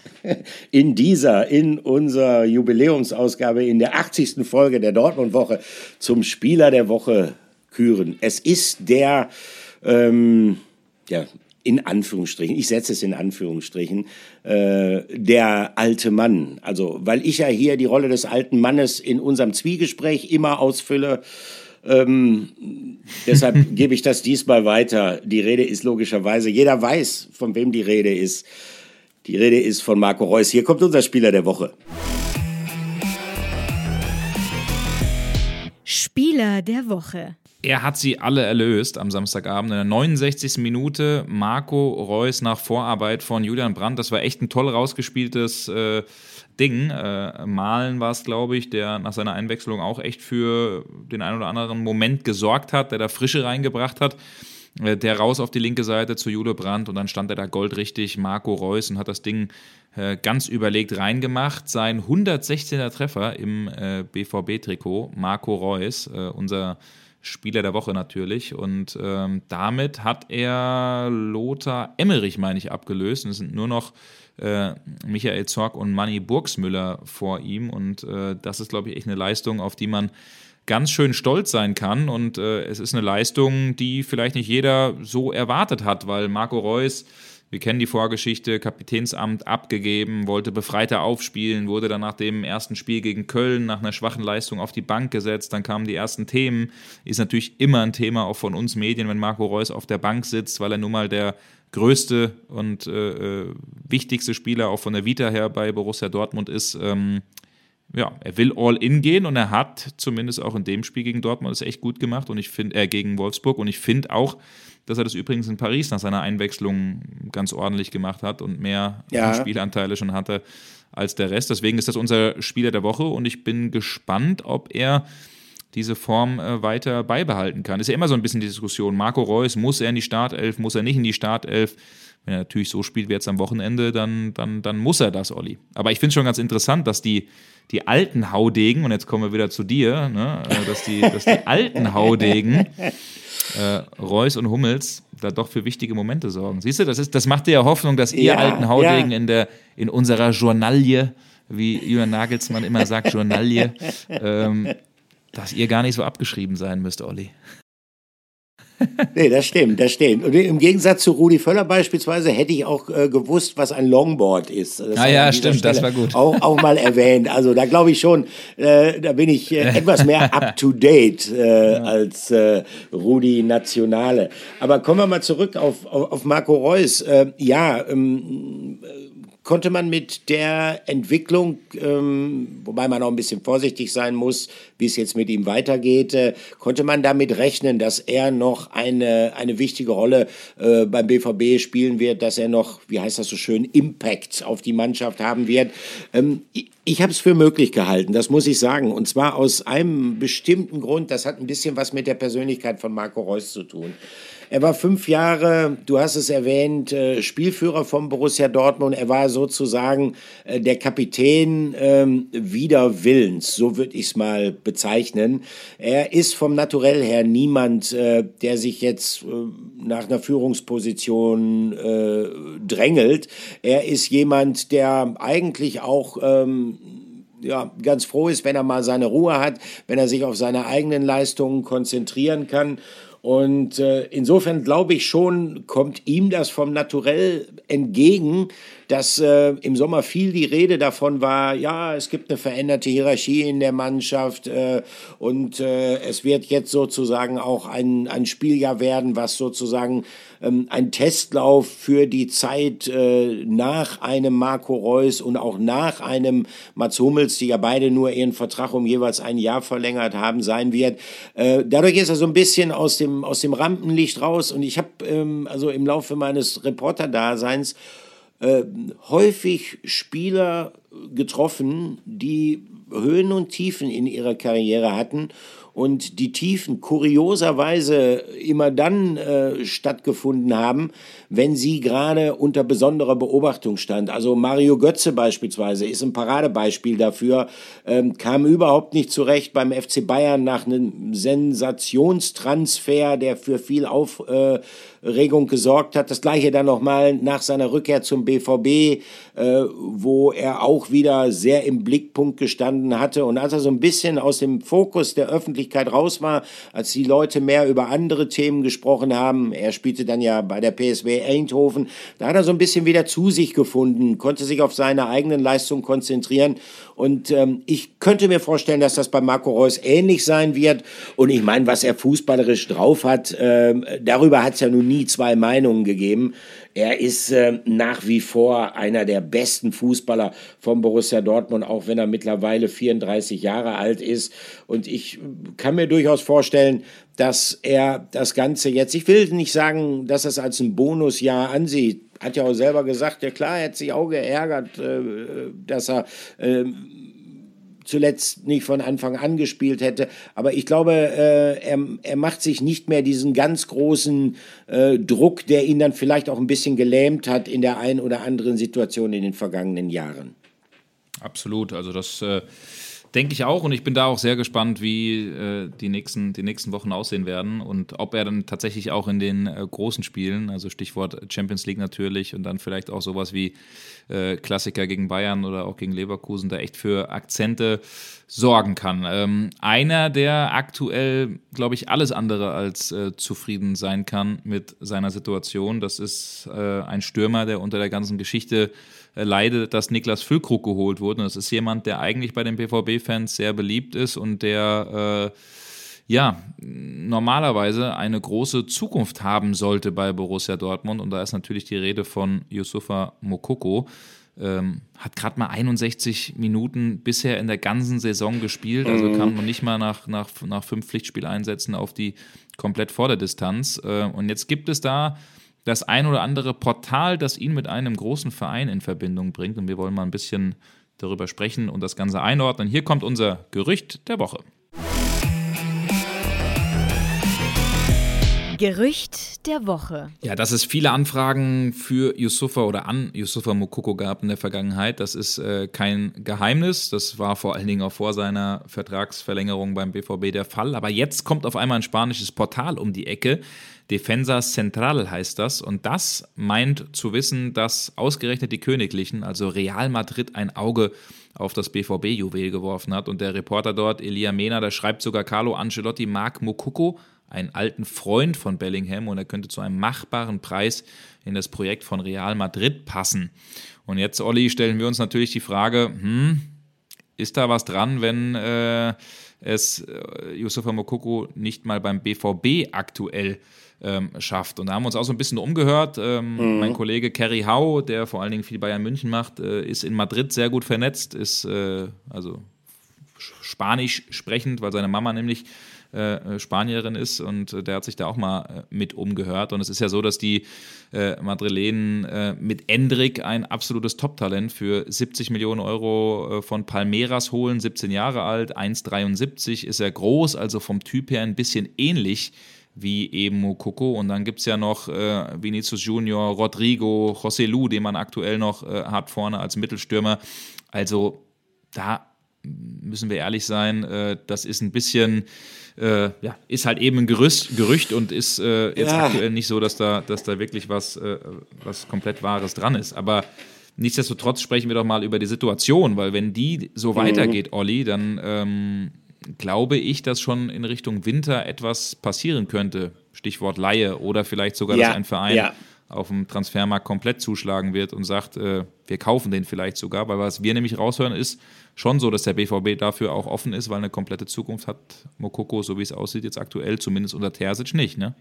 in dieser, in unserer Jubiläumsausgabe, in der 80. Folge der Dortmund-Woche zum Spieler der Woche küren. Es ist der, ähm, ja, in Anführungsstrichen, ich setze es in Anführungsstrichen, äh, der alte Mann. Also, weil ich ja hier die Rolle des alten Mannes in unserem Zwiegespräch immer ausfülle. Ähm, deshalb gebe ich das diesmal weiter. Die Rede ist logischerweise, jeder weiß, von wem die Rede ist. Die Rede ist von Marco Reus. Hier kommt unser Spieler der Woche. Spieler der Woche. Er hat sie alle erlöst am Samstagabend in der 69. Minute. Marco Reus nach Vorarbeit von Julian Brandt. Das war echt ein toll rausgespieltes äh, Ding. Äh, Malen war es, glaube ich, der nach seiner Einwechslung auch echt für den einen oder anderen Moment gesorgt hat, der da Frische reingebracht hat. Äh, der raus auf die linke Seite zu Jule Brandt und dann stand er da goldrichtig, Marco Reus, und hat das Ding äh, ganz überlegt reingemacht. Sein 116er Treffer im äh, BVB-Trikot, Marco Reus, äh, unser Spieler der Woche natürlich. Und ähm, damit hat er Lothar Emmerich, meine ich, abgelöst. Und es sind nur noch äh, Michael Zorg und Manny Burgsmüller vor ihm. Und äh, das ist, glaube ich, echt eine Leistung, auf die man ganz schön stolz sein kann. Und äh, es ist eine Leistung, die vielleicht nicht jeder so erwartet hat, weil Marco Reus wir kennen die Vorgeschichte, Kapitänsamt abgegeben, wollte befreiter aufspielen, wurde dann nach dem ersten Spiel gegen Köln nach einer schwachen Leistung auf die Bank gesetzt, dann kamen die ersten Themen. Ist natürlich immer ein Thema auch von uns Medien, wenn Marco Reus auf der Bank sitzt, weil er nun mal der größte und äh, äh wichtigste Spieler auch von der Vita her bei Borussia Dortmund ist. Ähm, ja, er will all in gehen und er hat zumindest auch in dem Spiel gegen Dortmund es echt gut gemacht und ich finde, er äh, gegen Wolfsburg und ich finde auch, dass er das übrigens in Paris nach seiner Einwechslung ganz ordentlich gemacht hat und mehr ja. Spielanteile schon hatte als der Rest. Deswegen ist das unser Spieler der Woche und ich bin gespannt, ob er diese Form äh, weiter beibehalten kann. Ist ja immer so ein bisschen die Diskussion. Marco Reus, muss er in die Startelf, muss er nicht in die Startelf? Wenn er natürlich so spielt wie jetzt am Wochenende, dann, dann, dann muss er das, Olli. Aber ich finde es schon ganz interessant, dass die, die alten Haudegen, und jetzt kommen wir wieder zu dir, ne, äh, dass, die, dass die alten Haudegen, äh, Reus und Hummels, da doch für wichtige Momente sorgen. Siehst du, das, ist, das macht dir ja Hoffnung, dass ihr ja, alten Haudegen ja. in, der, in unserer Journalie, wie Julian Nagelsmann immer sagt, Journalie, ähm, dass ihr gar nicht so abgeschrieben sein müsst, Olli. nee, das stimmt, das stimmt. Und im Gegensatz zu Rudi Völler beispielsweise hätte ich auch äh, gewusst, was ein Longboard ist. Das ah ja, stimmt, Stelle das war gut. Auch, auch mal erwähnt. Also da glaube ich schon, äh, da bin ich äh, etwas mehr up to date äh, ja. als äh, Rudi Nationale. Aber kommen wir mal zurück auf, auf, auf Marco Reus. Äh, ja, ähm, konnte man mit der Entwicklung, ähm, wobei man auch ein bisschen vorsichtig sein muss, wie es jetzt mit ihm weitergeht, äh, konnte man damit rechnen, dass er noch eine, eine wichtige Rolle äh, beim BVB spielen wird, dass er noch, wie heißt das so schön, Impact auf die Mannschaft haben wird. Ähm, ich, ich habe es für möglich gehalten, das muss ich sagen. Und zwar aus einem bestimmten Grund, das hat ein bisschen was mit der Persönlichkeit von Marco Reus zu tun. Er war fünf Jahre, du hast es erwähnt, äh, Spielführer von Borussia Dortmund. Er war sozusagen äh, der Kapitän ähm, wider Willens, so würde ich es mal bezeichnen. Er ist vom Naturell her niemand, äh, der sich jetzt nach einer Führungsposition drängelt. Er ist jemand, der eigentlich auch ähm, ja, ganz froh ist, wenn er mal seine Ruhe hat, wenn er sich auf seine eigenen Leistungen konzentrieren kann. Und äh, insofern glaube ich schon, kommt ihm das vom Naturell entgegen, dass äh, im Sommer viel die Rede davon war, ja, es gibt eine veränderte Hierarchie in der Mannschaft äh, und äh, es wird jetzt sozusagen auch ein, ein Spieljahr werden, was sozusagen ähm, ein Testlauf für die Zeit äh, nach einem Marco Reus und auch nach einem Mats Hummels, die ja beide nur ihren Vertrag um jeweils ein Jahr verlängert haben, sein wird. Äh, dadurch ist er so ein bisschen aus dem, aus dem Rampenlicht raus und ich habe ähm, also im Laufe meines Reporterdaseins äh, häufig Spieler getroffen, die Höhen und Tiefen in ihrer Karriere hatten und die Tiefen kurioserweise immer dann äh, stattgefunden haben, wenn sie gerade unter besonderer Beobachtung stand. Also Mario Götze beispielsweise ist ein Paradebeispiel dafür, ähm, kam überhaupt nicht zurecht beim FC Bayern nach einem Sensationstransfer, der für viel Aufregung gesorgt hat. Das gleiche dann nochmal nach seiner Rückkehr zum BVB, äh, wo er auch wieder sehr im Blickpunkt gestanden hatte. Und als er so ein bisschen aus dem Fokus der Öffentlichkeit raus war, als die Leute mehr über andere Themen gesprochen haben, er spielte dann ja bei der PSW Eindhoven, da hat er so ein bisschen wieder zu sich gefunden, konnte sich auf seine eigenen Leistungen konzentrieren. Und ähm, ich könnte mir vorstellen, dass das bei Marco Reus ähnlich sein wird. Und ich meine, was er fußballerisch drauf hat, äh, darüber hat es ja nun nie zwei Meinungen gegeben. Er ist äh, nach wie vor einer der besten Fußballer von Borussia Dortmund, auch wenn er mittlerweile 34 Jahre alt ist. Und ich kann mir durchaus vorstellen, dass er das Ganze jetzt, ich will nicht sagen, dass er es als ein Bonusjahr ansieht. Hat ja auch selber gesagt, ja klar, er hat sich auch geärgert, äh, dass er äh, zuletzt nicht von Anfang an gespielt hätte. Aber ich glaube, äh, er, er macht sich nicht mehr diesen ganz großen äh, Druck, der ihn dann vielleicht auch ein bisschen gelähmt hat in der einen oder anderen Situation in den vergangenen Jahren. Absolut. Also das äh, Denke ich auch und ich bin da auch sehr gespannt, wie äh, die, nächsten, die nächsten Wochen aussehen werden und ob er dann tatsächlich auch in den äh, großen Spielen, also Stichwort Champions League natürlich und dann vielleicht auch sowas wie äh, Klassiker gegen Bayern oder auch gegen Leverkusen, da echt für Akzente sorgen kann. Ähm, einer, der aktuell, glaube ich, alles andere als äh, zufrieden sein kann mit seiner Situation, das ist äh, ein Stürmer, der unter der ganzen Geschichte leidet, dass Niklas Füllkrug geholt wurde. Und das ist jemand, der eigentlich bei den BVB-Fans sehr beliebt ist und der äh, ja, normalerweise eine große Zukunft haben sollte bei Borussia Dortmund. Und da ist natürlich die Rede von Yusufa Mokoko. ähm, hat gerade mal 61 Minuten bisher in der ganzen Saison gespielt, also mhm. kam noch nicht mal nach, nach, nach fünf Pflichtspieleinsätzen auf die komplett Vorderdistanz. Äh, und jetzt gibt es da das ein oder andere Portal, das ihn mit einem großen Verein in Verbindung bringt. Und wir wollen mal ein bisschen darüber sprechen und das Ganze einordnen. Hier kommt unser Gerücht der Woche. Gerücht der Woche. Ja, dass es viele Anfragen für Yusufa oder an Yusufa Mokoko gab in der Vergangenheit, das ist äh, kein Geheimnis. Das war vor allen Dingen auch vor seiner Vertragsverlängerung beim BVB der Fall. Aber jetzt kommt auf einmal ein spanisches Portal um die Ecke. Defensa Central heißt das. Und das meint zu wissen, dass ausgerechnet die Königlichen, also Real Madrid, ein Auge auf das BVB-Juwel geworfen hat. Und der Reporter dort, Elia Mena, da schreibt sogar Carlo Ancelotti, Marc Mokoko einen alten Freund von Bellingham und er könnte zu einem machbaren Preis in das Projekt von Real Madrid passen. Und jetzt, Olli, stellen wir uns natürlich die Frage, hm, ist da was dran, wenn äh, es äh, Yusufa Mokoko nicht mal beim BVB aktuell ähm, schafft. Und da haben wir uns auch so ein bisschen umgehört. Ähm, mhm. Mein Kollege Kerry Hau, der vor allen Dingen viel Bayern München macht, äh, ist in Madrid sehr gut vernetzt, ist äh, also Spanisch sprechend, weil seine Mama nämlich äh, Spanierin ist und äh, der hat sich da auch mal äh, mit umgehört. Und es ist ja so, dass die äh, Madrilenen äh, mit Endrick ein absolutes Top-Talent für 70 Millionen Euro von Palmeiras holen, 17 Jahre alt, 1,73 ist er groß, also vom Typ her ein bisschen ähnlich wie eben Mokoko. Und dann gibt es ja noch äh, Vinicius Junior, Rodrigo, José Lu, den man aktuell noch äh, hat vorne als Mittelstürmer. Also da müssen wir ehrlich sein, äh, das ist ein bisschen äh, ja, ist halt eben ein Gerüst, Gerücht und ist äh, jetzt ja. aktuell nicht so, dass da, dass da wirklich was, äh, was komplett Wahres dran ist. Aber nichtsdestotrotz sprechen wir doch mal über die Situation, weil wenn die so mhm. weitergeht, Olli, dann ähm, glaube ich, dass schon in Richtung Winter etwas passieren könnte. Stichwort Laie oder vielleicht sogar, ja. dass ein Verein ja. auf dem Transfermarkt komplett zuschlagen wird und sagt, äh, wir kaufen den vielleicht sogar, weil was wir nämlich raushören ist, schon so, dass der BVB dafür auch offen ist, weil eine komplette Zukunft hat Mokoko, so wie es aussieht, jetzt aktuell, zumindest unter Terzic nicht, ne?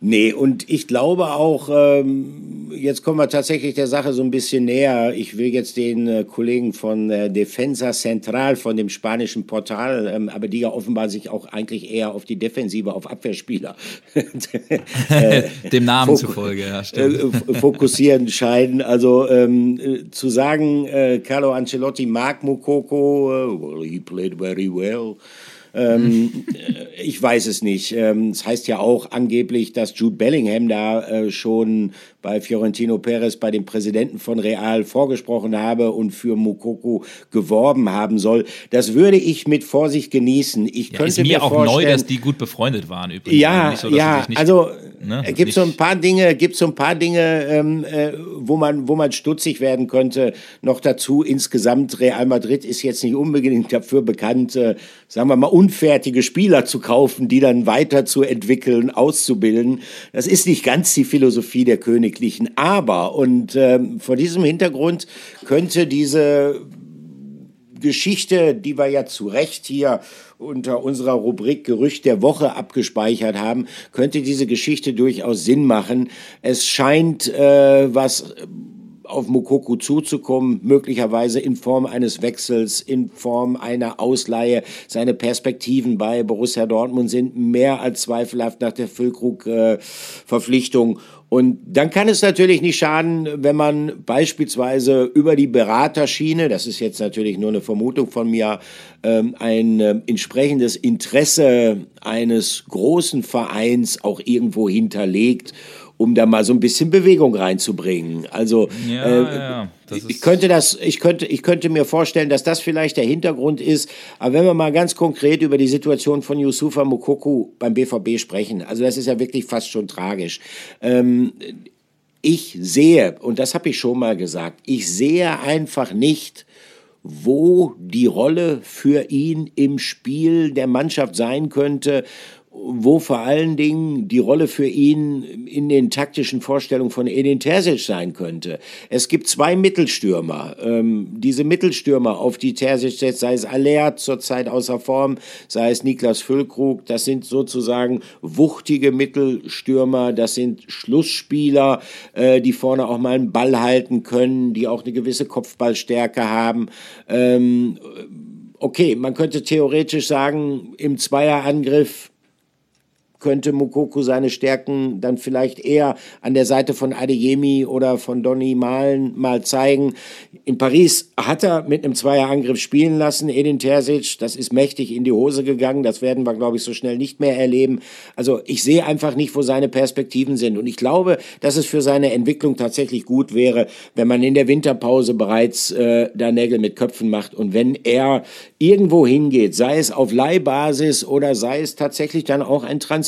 Nee, und ich glaube auch, ähm, jetzt kommen wir tatsächlich der Sache so ein bisschen näher. Ich will jetzt den äh, Kollegen von äh, Defensa Central, von dem spanischen Portal, ähm, aber die ja offenbar sich auch eigentlich eher auf die Defensive, auf Abwehrspieler äh, dem Namen zufolge, ja, stimmt. Äh, fokussieren scheiden. Also ähm, äh, zu sagen, Carlo Ancelotti mag Mokoko, well, he played very well. Ähm, äh, ich weiß es nicht. Ähm, es heißt ja auch angeblich, dass Jude Bellingham da äh, schon bei Fiorentino Perez, bei dem Präsidenten von Real, vorgesprochen habe und für Mukoko geworben haben soll. Das würde ich mit Vorsicht genießen. Ich ja, könnte ist mir, mir auch neu, dass die gut befreundet waren übrigens. Ja, so, ja, also ne, es gibt so ein paar Dinge, gibt so ein paar Dinge, ähm, äh, wo man, wo man stutzig werden könnte. Noch dazu insgesamt Real Madrid ist jetzt nicht unbedingt dafür bekannt, äh, sagen wir mal unfertige Spieler zu kaufen, die dann weiterzuentwickeln, auszubilden. Das ist nicht ganz die Philosophie der König Königlichen. Aber, und ähm, vor diesem Hintergrund könnte diese Geschichte, die wir ja zu Recht hier unter unserer Rubrik Gerücht der Woche abgespeichert haben, könnte diese Geschichte durchaus Sinn machen. Es scheint äh, was auf Mukoko zuzukommen, möglicherweise in Form eines Wechsels, in Form einer Ausleihe. Seine Perspektiven bei Borussia Dortmund sind mehr als zweifelhaft nach der Füllkrug-Verpflichtung. Und dann kann es natürlich nicht schaden, wenn man beispielsweise über die Beraterschiene, das ist jetzt natürlich nur eine Vermutung von mir, ähm, ein äh, entsprechendes Interesse eines großen Vereins auch irgendwo hinterlegt um da mal so ein bisschen Bewegung reinzubringen. Also ja, äh, ja, ich könnte das, ich könnte, ich könnte mir vorstellen, dass das vielleicht der Hintergrund ist. Aber wenn wir mal ganz konkret über die Situation von Yusufa Mukoku beim BVB sprechen, also das ist ja wirklich fast schon tragisch. Ähm, ich sehe, und das habe ich schon mal gesagt, ich sehe einfach nicht, wo die Rolle für ihn im Spiel der Mannschaft sein könnte, wo vor allen Dingen die Rolle für ihn in den taktischen Vorstellungen von Edin Terzic sein könnte. Es gibt zwei Mittelstürmer. Ähm, diese Mittelstürmer, auf die Terzic setzt, sei es Alert zurzeit außer Form, sei es Niklas Füllkrug, das sind sozusagen wuchtige Mittelstürmer, das sind Schlussspieler, äh, die vorne auch mal einen Ball halten können, die auch eine gewisse Kopfballstärke haben. Ähm, okay, man könnte theoretisch sagen, im Zweierangriff könnte Mukoko seine Stärken dann vielleicht eher an der Seite von Adeyemi oder von Donny Malen mal zeigen. In Paris hat er mit einem Zweierangriff spielen lassen, Edin Terzic, das ist mächtig in die Hose gegangen, das werden wir, glaube ich, so schnell nicht mehr erleben. Also ich sehe einfach nicht, wo seine Perspektiven sind und ich glaube, dass es für seine Entwicklung tatsächlich gut wäre, wenn man in der Winterpause bereits äh, da Nägel mit Köpfen macht und wenn er irgendwo hingeht, sei es auf Leihbasis oder sei es tatsächlich dann auch ein Transfer,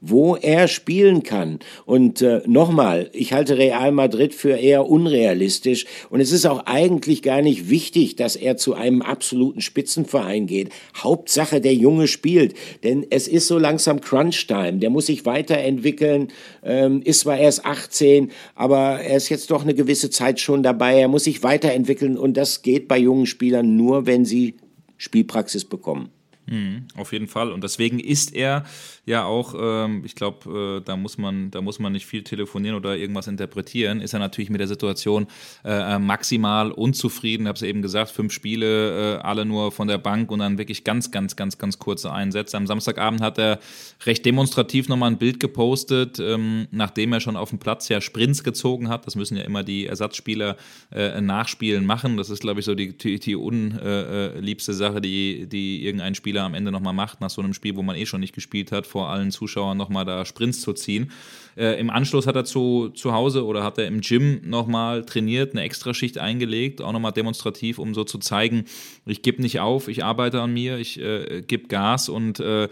wo er spielen kann. Und äh, nochmal, ich halte Real Madrid für eher unrealistisch und es ist auch eigentlich gar nicht wichtig, dass er zu einem absoluten Spitzenverein geht. Hauptsache, der Junge spielt, denn es ist so langsam Crunch-Time. Der muss sich weiterentwickeln, ähm, ist zwar erst 18, aber er ist jetzt doch eine gewisse Zeit schon dabei. Er muss sich weiterentwickeln und das geht bei jungen Spielern nur, wenn sie Spielpraxis bekommen. Mhm, auf jeden Fall. Und deswegen ist er ja auch, ähm, ich glaube, äh, da, muss man, da muss man nicht viel telefonieren oder irgendwas interpretieren, ist er natürlich mit der Situation äh, äh maximal unzufrieden. Ich habe es eben gesagt, fünf Spiele, äh, alle nur von der Bank und dann wirklich ganz, ganz, ganz, ganz kurze Einsätze. Am Samstagabend hat er recht demonstrativ nochmal ein Bild gepostet, ähm, nachdem er schon auf dem Platz ja Sprints gezogen hat. Das müssen ja immer die Ersatzspieler äh, nachspielen machen. Das ist, glaube ich, so die, die, die unliebste Sache, die, die irgendein Spieler am Ende nochmal macht, nach so einem Spiel, wo man eh schon nicht gespielt hat vor allen Zuschauern nochmal da Sprints zu ziehen. Äh, Im Anschluss hat er zu, zu Hause oder hat er im Gym nochmal trainiert, eine Extraschicht eingelegt, auch nochmal demonstrativ, um so zu zeigen, ich gebe nicht auf, ich arbeite an mir, ich äh, gebe Gas und äh,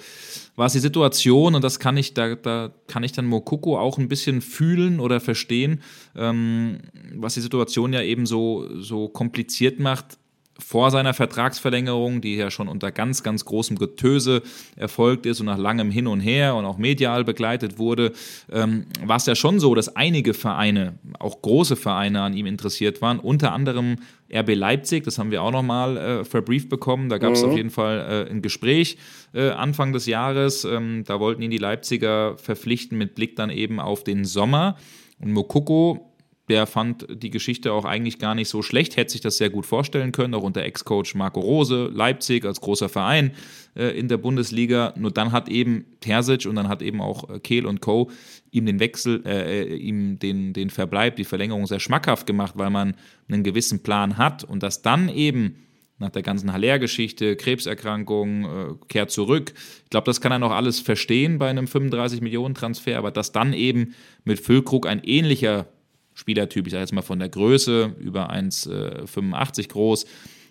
was die Situation, und das kann ich, da, da kann ich dann Mokoko auch ein bisschen fühlen oder verstehen, ähm, was die Situation ja eben so, so kompliziert macht, vor seiner Vertragsverlängerung, die ja schon unter ganz, ganz großem Getöse erfolgt ist und nach langem Hin und Her und auch medial begleitet wurde, ähm, war es ja schon so, dass einige Vereine, auch große Vereine an ihm interessiert waren, unter anderem RB Leipzig, das haben wir auch nochmal äh, verbrieft bekommen, da gab es mhm. auf jeden Fall äh, ein Gespräch äh, Anfang des Jahres, ähm, da wollten ihn die Leipziger verpflichten mit Blick dann eben auf den Sommer. Und Mokoko der fand die Geschichte auch eigentlich gar nicht so schlecht, hätte sich das sehr gut vorstellen können, auch unter Ex-Coach Marco Rose, Leipzig als großer Verein äh, in der Bundesliga. Nur dann hat eben Terzic und dann hat eben auch äh, Kehl und Co. ihm den Wechsel, äh, äh, ihm den, den Verbleib, die Verlängerung sehr schmackhaft gemacht, weil man einen gewissen Plan hat und das dann eben nach der ganzen Haller-Geschichte, Krebserkrankung, äh, kehrt zurück. Ich glaube, das kann er noch alles verstehen bei einem 35-Millionen-Transfer, aber dass dann eben mit Füllkrug ein ähnlicher Spielertyp, ich sage jetzt mal von der Größe über 1,85 äh, groß,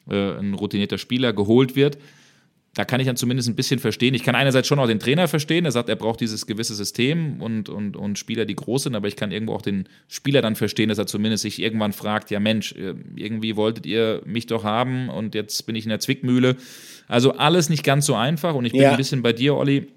äh, ein routinierter Spieler geholt wird. Da kann ich dann zumindest ein bisschen verstehen. Ich kann einerseits schon auch den Trainer verstehen, der sagt, er braucht dieses gewisse System und, und, und Spieler, die groß sind, aber ich kann irgendwo auch den Spieler dann verstehen, dass er zumindest sich irgendwann fragt, ja Mensch, äh, irgendwie wolltet ihr mich doch haben und jetzt bin ich in der Zwickmühle. Also alles nicht ganz so einfach und ich bin ja. ein bisschen bei dir, Olli.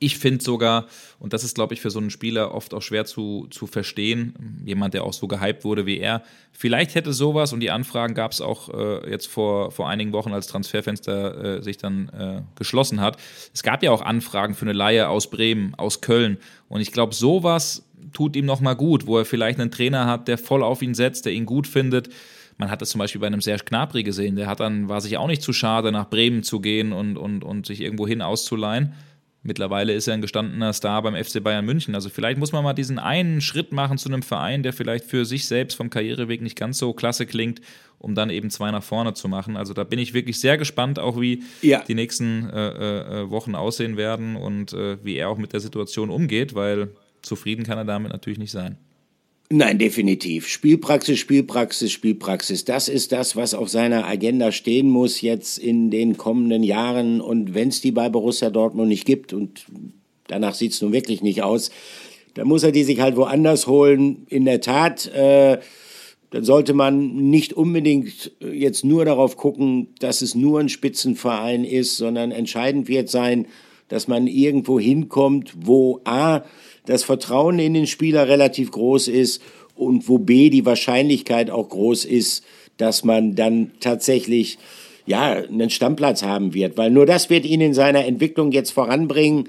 Ich finde sogar, und das ist, glaube ich, für so einen Spieler oft auch schwer zu, zu verstehen, jemand, der auch so gehypt wurde wie er, vielleicht hätte sowas, und die Anfragen gab es auch äh, jetzt vor, vor einigen Wochen, als Transferfenster äh, sich dann äh, geschlossen hat. Es gab ja auch Anfragen für eine Laie aus Bremen, aus Köln. Und ich glaube, sowas tut ihm nochmal gut, wo er vielleicht einen Trainer hat, der voll auf ihn setzt, der ihn gut findet. Man hat das zum Beispiel bei einem Serge Gnabry gesehen, der hat dann, war sich auch nicht zu schade, nach Bremen zu gehen und, und, und sich irgendwo hin auszuleihen. Mittlerweile ist er ein gestandener Star beim FC Bayern München. Also vielleicht muss man mal diesen einen Schritt machen zu einem Verein, der vielleicht für sich selbst vom Karriereweg nicht ganz so klasse klingt, um dann eben zwei nach vorne zu machen. Also da bin ich wirklich sehr gespannt, auch wie ja. die nächsten äh, äh, Wochen aussehen werden und äh, wie er auch mit der Situation umgeht, weil zufrieden kann er damit natürlich nicht sein. Nein, definitiv. Spielpraxis, Spielpraxis, Spielpraxis. Das ist das, was auf seiner Agenda stehen muss jetzt in den kommenden Jahren. Und wenn es die bei Borussia Dortmund nicht gibt, und danach sieht es nun wirklich nicht aus, dann muss er die sich halt woanders holen. In der Tat, äh, dann sollte man nicht unbedingt jetzt nur darauf gucken, dass es nur ein Spitzenverein ist, sondern entscheidend wird sein, dass man irgendwo hinkommt, wo A, das Vertrauen in den Spieler relativ groß ist und wo B, die Wahrscheinlichkeit auch groß ist, dass man dann tatsächlich ja, einen Stammplatz haben wird, weil nur das wird ihn in seiner Entwicklung jetzt voranbringen.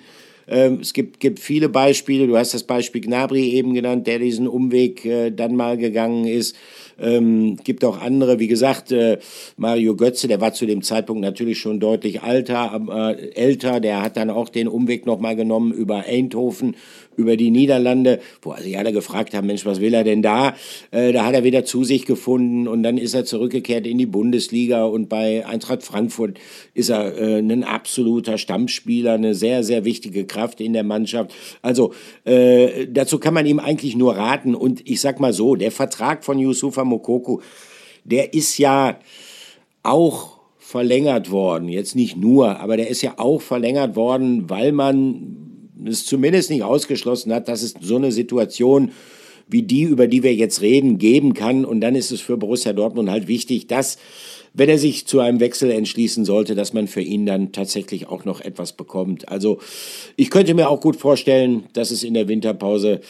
Ähm, es gibt, gibt viele Beispiele. Du hast das Beispiel Gnabry eben genannt, der diesen Umweg äh, dann mal gegangen ist. Ähm, gibt auch andere, wie gesagt, äh, Mario Götze, der war zu dem Zeitpunkt natürlich schon deutlich alter, äh, älter, der hat dann auch den Umweg nochmal genommen über Eindhoven, über die Niederlande, wo sich alle gefragt haben, Mensch, was will er denn da? Äh, da hat er wieder zu sich gefunden und dann ist er zurückgekehrt in die Bundesliga und bei Eintracht Frankfurt ist er äh, ein absoluter Stammspieler, eine sehr, sehr wichtige Kraft in der Mannschaft. Also äh, dazu kann man ihm eigentlich nur raten und ich sag mal so, der Vertrag von Yusufa Mokoko, der ist ja auch verlängert worden. Jetzt nicht nur, aber der ist ja auch verlängert worden, weil man es zumindest nicht ausgeschlossen hat, dass es so eine Situation wie die, über die wir jetzt reden, geben kann. Und dann ist es für Borussia Dortmund halt wichtig, dass, wenn er sich zu einem Wechsel entschließen sollte, dass man für ihn dann tatsächlich auch noch etwas bekommt. Also ich könnte mir auch gut vorstellen, dass es in der Winterpause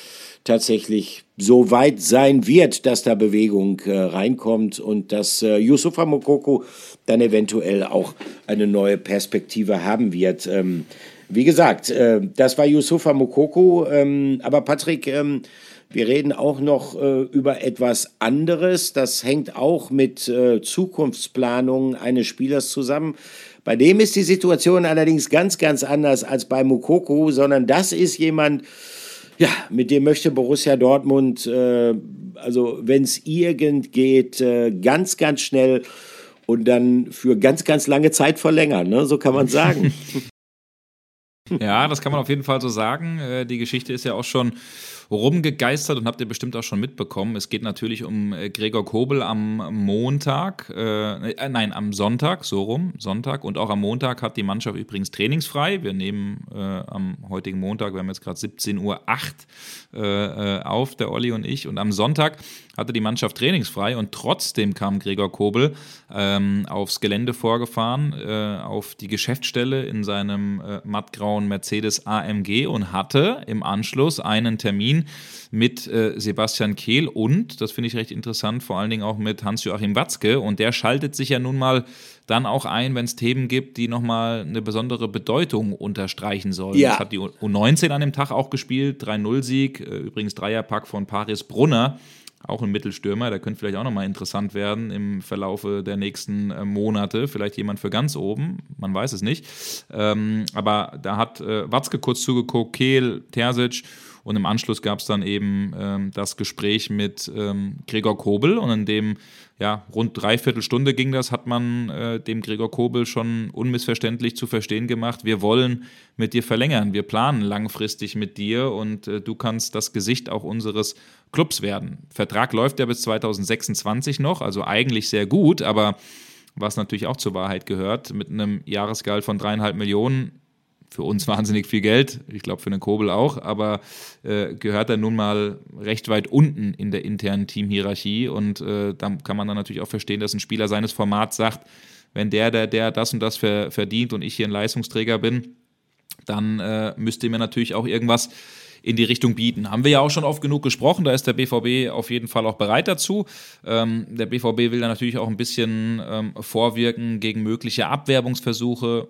tatsächlich so weit sein wird, dass da Bewegung äh, reinkommt und dass äh, Yusufa Mokoko dann eventuell auch eine neue Perspektive haben wird. Ähm, wie gesagt, äh, das war Yusufa Mokoko. Ähm, aber Patrick, ähm, wir reden auch noch äh, über etwas anderes. Das hängt auch mit äh, Zukunftsplanung eines Spielers zusammen. Bei dem ist die Situation allerdings ganz, ganz anders als bei Mokoko, sondern das ist jemand, ja, mit dem möchte Borussia Dortmund, äh, also wenn es irgend geht, äh, ganz, ganz schnell und dann für ganz, ganz lange Zeit verlängern. Ne? So kann man sagen. Ja, das kann man auf jeden Fall so sagen. Äh, die Geschichte ist ja auch schon rumgegeistert und habt ihr bestimmt auch schon mitbekommen. Es geht natürlich um äh, Gregor Kobel am Montag, äh, äh, nein, am Sonntag, so rum, Sonntag. Und auch am Montag hat die Mannschaft übrigens trainingsfrei. Wir nehmen äh, am heutigen Montag, wir haben jetzt gerade 17.08 Uhr äh, auf, der Olli und ich. Und am Sonntag hatte die Mannschaft trainingsfrei und trotzdem kam Gregor Kobel ähm, aufs Gelände vorgefahren, auf die Geschäftsstelle in seinem mattgrauen Mercedes AMG und hatte im Anschluss einen Termin mit äh, Sebastian Kehl und, das finde ich recht interessant, vor allen Dingen auch mit Hans-Joachim Watzke und der schaltet sich ja nun mal dann auch ein, wenn es Themen gibt, die nochmal eine besondere Bedeutung unterstreichen sollen. Ja. Das hat die U19 an dem Tag auch gespielt, 3-0-Sieg, äh, übrigens Dreierpack von Paris Brunner auch ein Mittelstürmer, der könnte vielleicht auch nochmal interessant werden im Verlaufe der nächsten äh, Monate. Vielleicht jemand für ganz oben, man weiß es nicht. Ähm, aber da hat äh, Watzke kurz zugeguckt, Kehl, Terzic und im Anschluss gab es dann eben ähm, das Gespräch mit ähm, Gregor Kobel und in dem ja, rund dreiviertel Stunde ging das, hat man äh, dem Gregor Kobel schon unmissverständlich zu verstehen gemacht, wir wollen mit dir verlängern, wir planen langfristig mit dir und äh, du kannst das Gesicht auch unseres Clubs werden. Vertrag läuft ja bis 2026 noch, also eigentlich sehr gut, aber was natürlich auch zur Wahrheit gehört, mit einem Jahresgehalt von dreieinhalb Millionen für uns wahnsinnig viel Geld, ich glaube für einen Kobel auch, aber äh, gehört er nun mal recht weit unten in der internen Teamhierarchie und äh, da kann man dann natürlich auch verstehen, dass ein Spieler seines Formats sagt, wenn der, der, der das und das ver verdient und ich hier ein Leistungsträger bin, dann äh, müsste mir natürlich auch irgendwas in die Richtung bieten. Haben wir ja auch schon oft genug gesprochen, da ist der BVB auf jeden Fall auch bereit dazu. Ähm, der BVB will da natürlich auch ein bisschen ähm, vorwirken gegen mögliche Abwerbungsversuche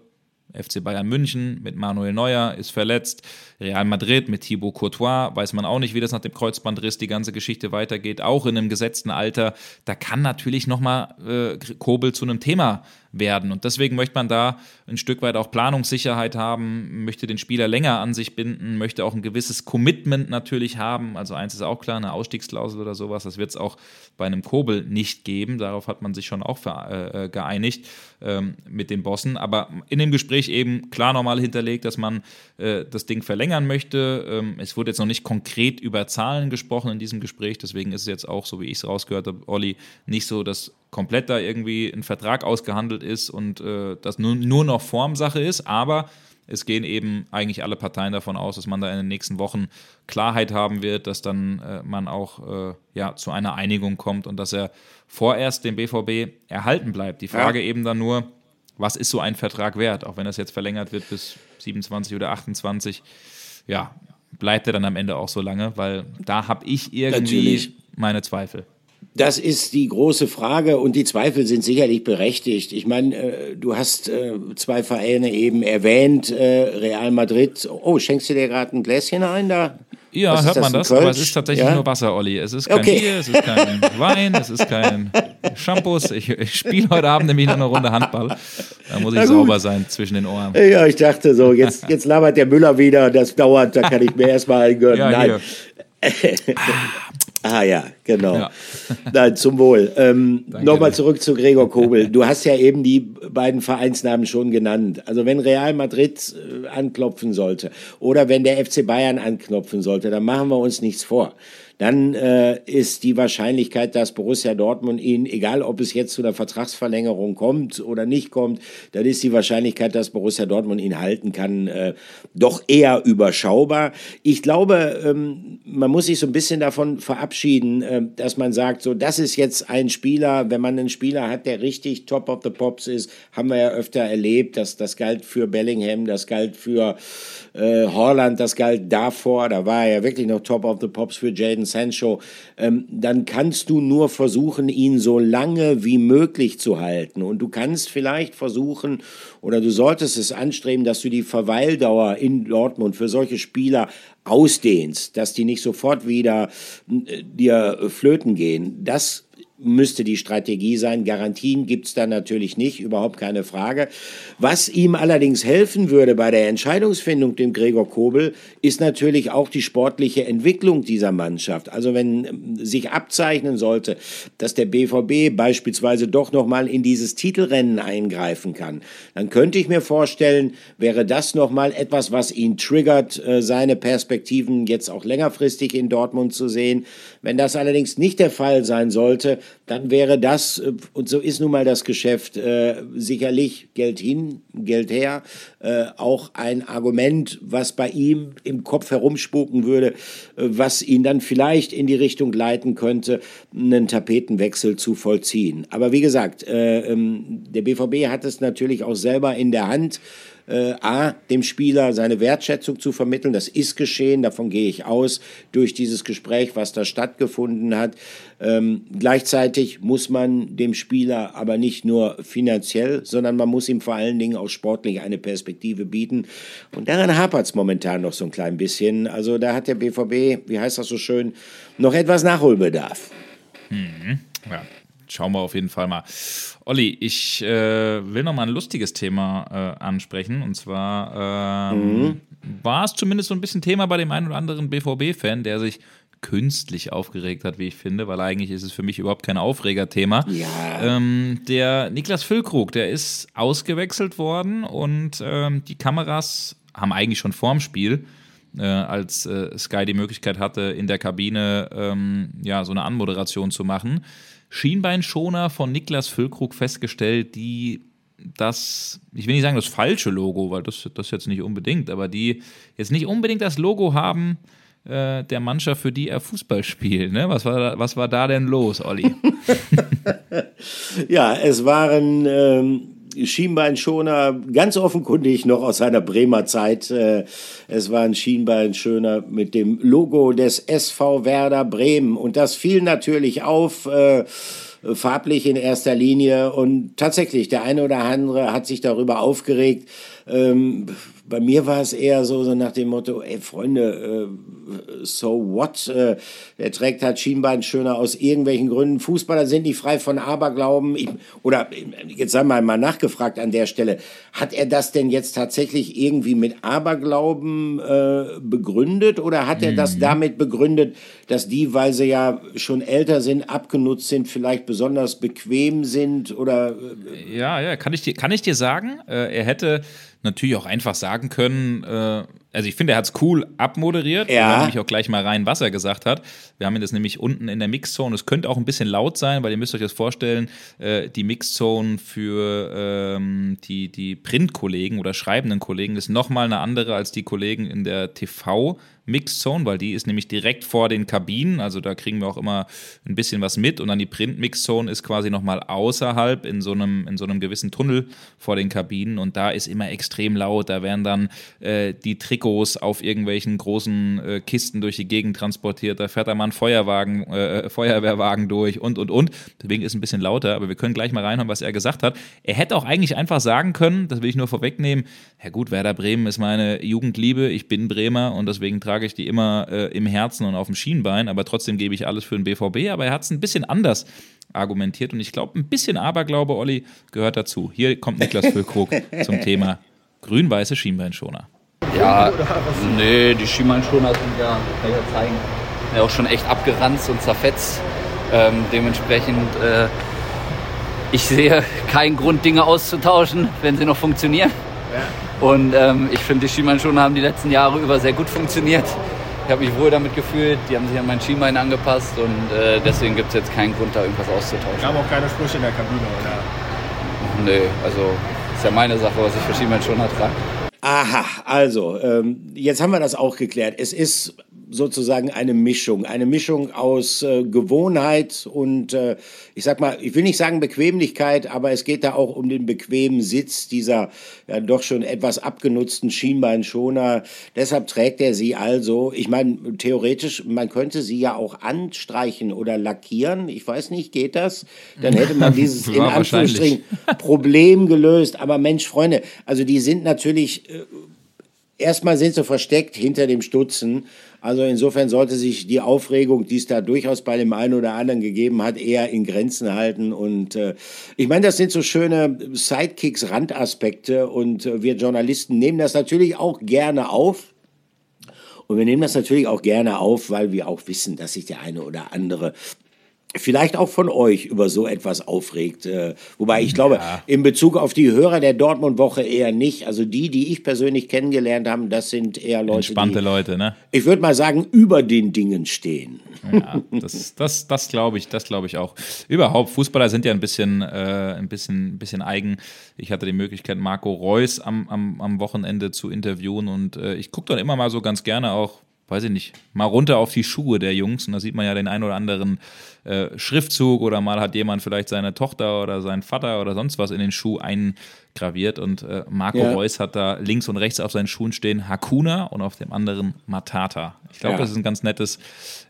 FC Bayern München mit Manuel Neuer ist verletzt. Real Madrid mit Thibaut Courtois weiß man auch nicht, wie das nach dem Kreuzbandriss die ganze Geschichte weitergeht. Auch in einem gesetzten Alter. Da kann natürlich nochmal äh, Kobel zu einem Thema werden. Und deswegen möchte man da ein Stück weit auch Planungssicherheit haben, möchte den Spieler länger an sich binden, möchte auch ein gewisses Commitment natürlich haben. Also eins ist auch klar, eine Ausstiegsklausel oder sowas, das wird es auch bei einem Kobel nicht geben. Darauf hat man sich schon auch äh, äh, geeinigt ähm, mit den Bossen. Aber in dem Gespräch eben klar nochmal hinterlegt, dass man äh, das Ding verlängern möchte. Ähm, es wurde jetzt noch nicht konkret über Zahlen gesprochen in diesem Gespräch, deswegen ist es jetzt auch, so wie ich es rausgehört habe, Olli, nicht so, dass komplett da irgendwie ein Vertrag ausgehandelt ist und äh, das nur, nur noch Formsache ist, aber es gehen eben eigentlich alle Parteien davon aus, dass man da in den nächsten Wochen Klarheit haben wird, dass dann äh, man auch äh, ja, zu einer Einigung kommt und dass er vorerst dem BVB erhalten bleibt. Die Frage ja. eben dann nur, was ist so ein Vertrag wert, auch wenn das jetzt verlängert wird bis 27 oder 28. Ja, bleibt er dann am Ende auch so lange, weil da habe ich irgendwie Natürlich. meine Zweifel. Das ist die große Frage und die Zweifel sind sicherlich berechtigt. Ich meine, äh, du hast äh, zwei Vereine eben erwähnt, äh, Real Madrid. Oh, schenkst du dir gerade ein Gläschen ein da? Ja, Was hört man das, aber es ist tatsächlich ja? nur Wasser, Olli. Es ist kein okay. Bier, es ist kein Wein, es ist kein Shampoos. Ich, ich spiele heute Abend nämlich noch eine Runde Handball. Da muss ich sauber sein zwischen den Ohren. Ja, ich dachte so, jetzt, jetzt labert der Müller wieder, das dauert, da kann ich mir erstmal eingönnen. Ja, Nein. Ah ja, genau. Ja. Nein, zum Wohl. Ähm, Nochmal zurück zu Gregor Kobel. Du hast ja eben die beiden Vereinsnamen schon genannt. Also wenn Real Madrid äh, anklopfen sollte oder wenn der FC Bayern anklopfen sollte, dann machen wir uns nichts vor dann äh, ist die Wahrscheinlichkeit, dass Borussia Dortmund ihn, egal ob es jetzt zu einer Vertragsverlängerung kommt oder nicht kommt, dann ist die Wahrscheinlichkeit, dass Borussia Dortmund ihn halten kann, äh, doch eher überschaubar. Ich glaube, ähm, man muss sich so ein bisschen davon verabschieden, äh, dass man sagt, so, das ist jetzt ein Spieler, wenn man einen Spieler hat, der richtig top of the pops ist, haben wir ja öfter erlebt, dass das galt für Bellingham, das galt für äh, Holland, das galt davor, da war er ja wirklich noch top of the pops für Jaden Sancho, ähm, dann kannst du nur versuchen, ihn so lange wie möglich zu halten. Und du kannst vielleicht versuchen, oder du solltest es anstreben, dass du die Verweildauer in Dortmund für solche Spieler ausdehnst, dass die nicht sofort wieder äh, dir flöten gehen. Das müsste die Strategie sein. Garantien gibt es da natürlich nicht, überhaupt keine Frage. Was ihm allerdings helfen würde bei der Entscheidungsfindung, dem Gregor Kobel, ist natürlich auch die sportliche Entwicklung dieser Mannschaft. Also wenn ähm, sich abzeichnen sollte, dass der BVB beispielsweise doch nochmal in dieses Titelrennen eingreifen kann, dann könnte ich mir vorstellen, wäre das nochmal etwas, was ihn triggert, äh, seine Perspektiven jetzt auch längerfristig in Dortmund zu sehen. Wenn das allerdings nicht der Fall sein sollte, dann wäre das, äh, und so ist nun mal das Geschäft, äh, sicherlich Geld hin, Geld her, äh, auch ein Argument, was bei ihm im Kopf herumspuken würde, äh, was ihn dann vielleicht in die Richtung leiten könnte, einen Tapetenwechsel zu vollziehen. Aber wie gesagt, äh, ähm, der BVB hat es natürlich auch selber in der Hand äh, A, dem Spieler seine Wertschätzung zu vermitteln. Das ist geschehen, davon gehe ich aus, durch dieses Gespräch, was da stattgefunden hat. Ähm, gleichzeitig muss man dem Spieler aber nicht nur finanziell, sondern man muss ihm vor allen Dingen auch sportlich eine Perspektive bieten. Und daran hapert es momentan noch so ein klein bisschen. Also da hat der BVB, wie heißt das so schön, noch etwas Nachholbedarf. Mhm. Ja, schauen wir auf jeden Fall mal. Olli, ich äh, will noch mal ein lustiges Thema äh, ansprechen. Und zwar ähm, mhm. war es zumindest so ein bisschen Thema bei dem einen oder anderen BVB-Fan, der sich künstlich aufgeregt hat, wie ich finde, weil eigentlich ist es für mich überhaupt kein Aufregerthema. Ja. Ähm, der Niklas Füllkrug, der ist ausgewechselt worden und ähm, die Kameras haben eigentlich schon vorm Spiel äh, als äh, Sky die Möglichkeit hatte, in der Kabine ähm, ja, so eine Anmoderation zu machen, Schienbeinschoner von Niklas Füllkrug festgestellt, die das, ich will nicht sagen das falsche Logo, weil das, das jetzt nicht unbedingt, aber die jetzt nicht unbedingt das Logo haben äh, der Mannschaft, für die er Fußball spielt. Ne? Was, war, was war da denn los, Olli? ja, es waren ähm, Schienbeinschoner, ganz offenkundig noch aus seiner Bremer Zeit. Äh, es war ein Schienbeinschoner mit dem Logo des SV Werder Bremen. Und das fiel natürlich auf. Äh, farblich in erster Linie und tatsächlich der eine oder andere hat sich darüber aufgeregt, ähm, bei mir war es eher so, so nach dem Motto, ey Freunde, äh, so what? Äh, der trägt halt Schienbein schöner aus irgendwelchen Gründen. Fußballer sind nicht frei von Aberglauben. Ich, oder jetzt sagen wir mal nachgefragt an der Stelle, hat er das denn jetzt tatsächlich irgendwie mit Aberglauben äh, begründet oder hat er das mhm. damit begründet, dass die, weil sie ja schon älter sind, abgenutzt sind, vielleicht besonders bequem sind oder? Äh, ja, ja, kann ich dir, kann ich dir sagen, äh, er hätte natürlich auch einfach sagen können, äh, also ich finde, er hat es cool abmoderiert. Ja. Da nämlich auch gleich mal rein, was er gesagt hat. Wir haben ihn das nämlich unten in der Mixzone. Es könnte auch ein bisschen laut sein, weil ihr müsst euch das vorstellen, äh, die Mixzone für ähm, die, die Printkollegen oder schreibenden Kollegen ist nochmal eine andere als die Kollegen in der TV- Mixed Zone, weil die ist nämlich direkt vor den Kabinen. Also da kriegen wir auch immer ein bisschen was mit. Und dann die Print Mixed Zone ist quasi nochmal außerhalb in so, einem, in so einem gewissen Tunnel vor den Kabinen. Und da ist immer extrem laut. Da werden dann äh, die Trikots auf irgendwelchen großen äh, Kisten durch die Gegend transportiert. Da fährt da mal ein Feuerwagen, äh, Feuerwehrwagen durch und, und, und. Deswegen ist es ein bisschen lauter. Aber wir können gleich mal reinhören, was er gesagt hat. Er hätte auch eigentlich einfach sagen können, das will ich nur vorwegnehmen, ja gut, Werder Bremen ist meine Jugendliebe. Ich bin Bremer und deswegen trage ich die immer äh, im Herzen und auf dem Schienbein. Aber trotzdem gebe ich alles für den BVB. Aber er hat es ein bisschen anders argumentiert. Und ich glaube, ein bisschen Aberglaube, Olli, gehört dazu. Hier kommt Niklas Füllkrug zum Thema grün-weiße Schienbeinschoner. Ja, nee, die Schienbeinschoner sind ja, kann ich ja zeigen, ja auch schon echt abgeranzt und zerfetzt. Ähm, dementsprechend, äh, ich sehe keinen Grund, Dinge auszutauschen, wenn sie noch funktionieren. Ja. Und ähm, ich finde, die Schienbeinschoner haben die letzten Jahre über sehr gut funktioniert. Ich habe mich wohl damit gefühlt, die haben sich an mein Schienbein angepasst und äh, deswegen gibt es jetzt keinen Grund, da irgendwas auszutauschen. Gab auch keine Sprüche in der Kabine, oder? Nee, also ist ja meine Sache, was ich für Schienbeinschoner trage. Aha, also, ähm, jetzt haben wir das auch geklärt. Es ist sozusagen eine Mischung, eine Mischung aus äh, Gewohnheit und äh, ich sag mal, ich will nicht sagen Bequemlichkeit, aber es geht da auch um den bequemen Sitz dieser ja, doch schon etwas abgenutzten Schienbeinschoner. Deshalb trägt er sie also. Ich meine, theoretisch, man könnte sie ja auch anstreichen oder lackieren. Ich weiß nicht, geht das? Dann hätte man dieses in Anführungsstrichen Problem gelöst. Aber Mensch, Freunde, also die sind natürlich äh, erstmal sind sie versteckt hinter dem Stutzen. Also insofern sollte sich die Aufregung, die es da durchaus bei dem einen oder anderen gegeben hat, eher in Grenzen halten. Und äh, ich meine, das sind so schöne Sidekicks, Randaspekte und äh, wir Journalisten nehmen das natürlich auch gerne auf. Und wir nehmen das natürlich auch gerne auf, weil wir auch wissen, dass sich der eine oder andere vielleicht auch von euch über so etwas aufregt. Äh, wobei ich glaube, ja. in Bezug auf die Hörer der Dortmund-Woche eher nicht. Also die, die ich persönlich kennengelernt habe, das sind eher Leute, Entspannte die, Leute, ne? Ich würde mal sagen, über den Dingen stehen. Ja, das, das, das glaube ich, das glaube ich auch. Überhaupt, Fußballer sind ja ein bisschen, äh, ein bisschen, ein bisschen eigen. Ich hatte die Möglichkeit, Marco Reus am, am, am Wochenende zu interviewen und äh, ich gucke dann immer mal so ganz gerne auch weiß ich nicht, mal runter auf die Schuhe der Jungs und da sieht man ja den ein oder anderen äh, Schriftzug oder mal hat jemand vielleicht seine Tochter oder seinen Vater oder sonst was in den Schuh eingraviert und äh, Marco ja. Reus hat da links und rechts auf seinen Schuhen stehen Hakuna und auf dem anderen Matata. Ich glaube, ja. das ist ein ganz nettes,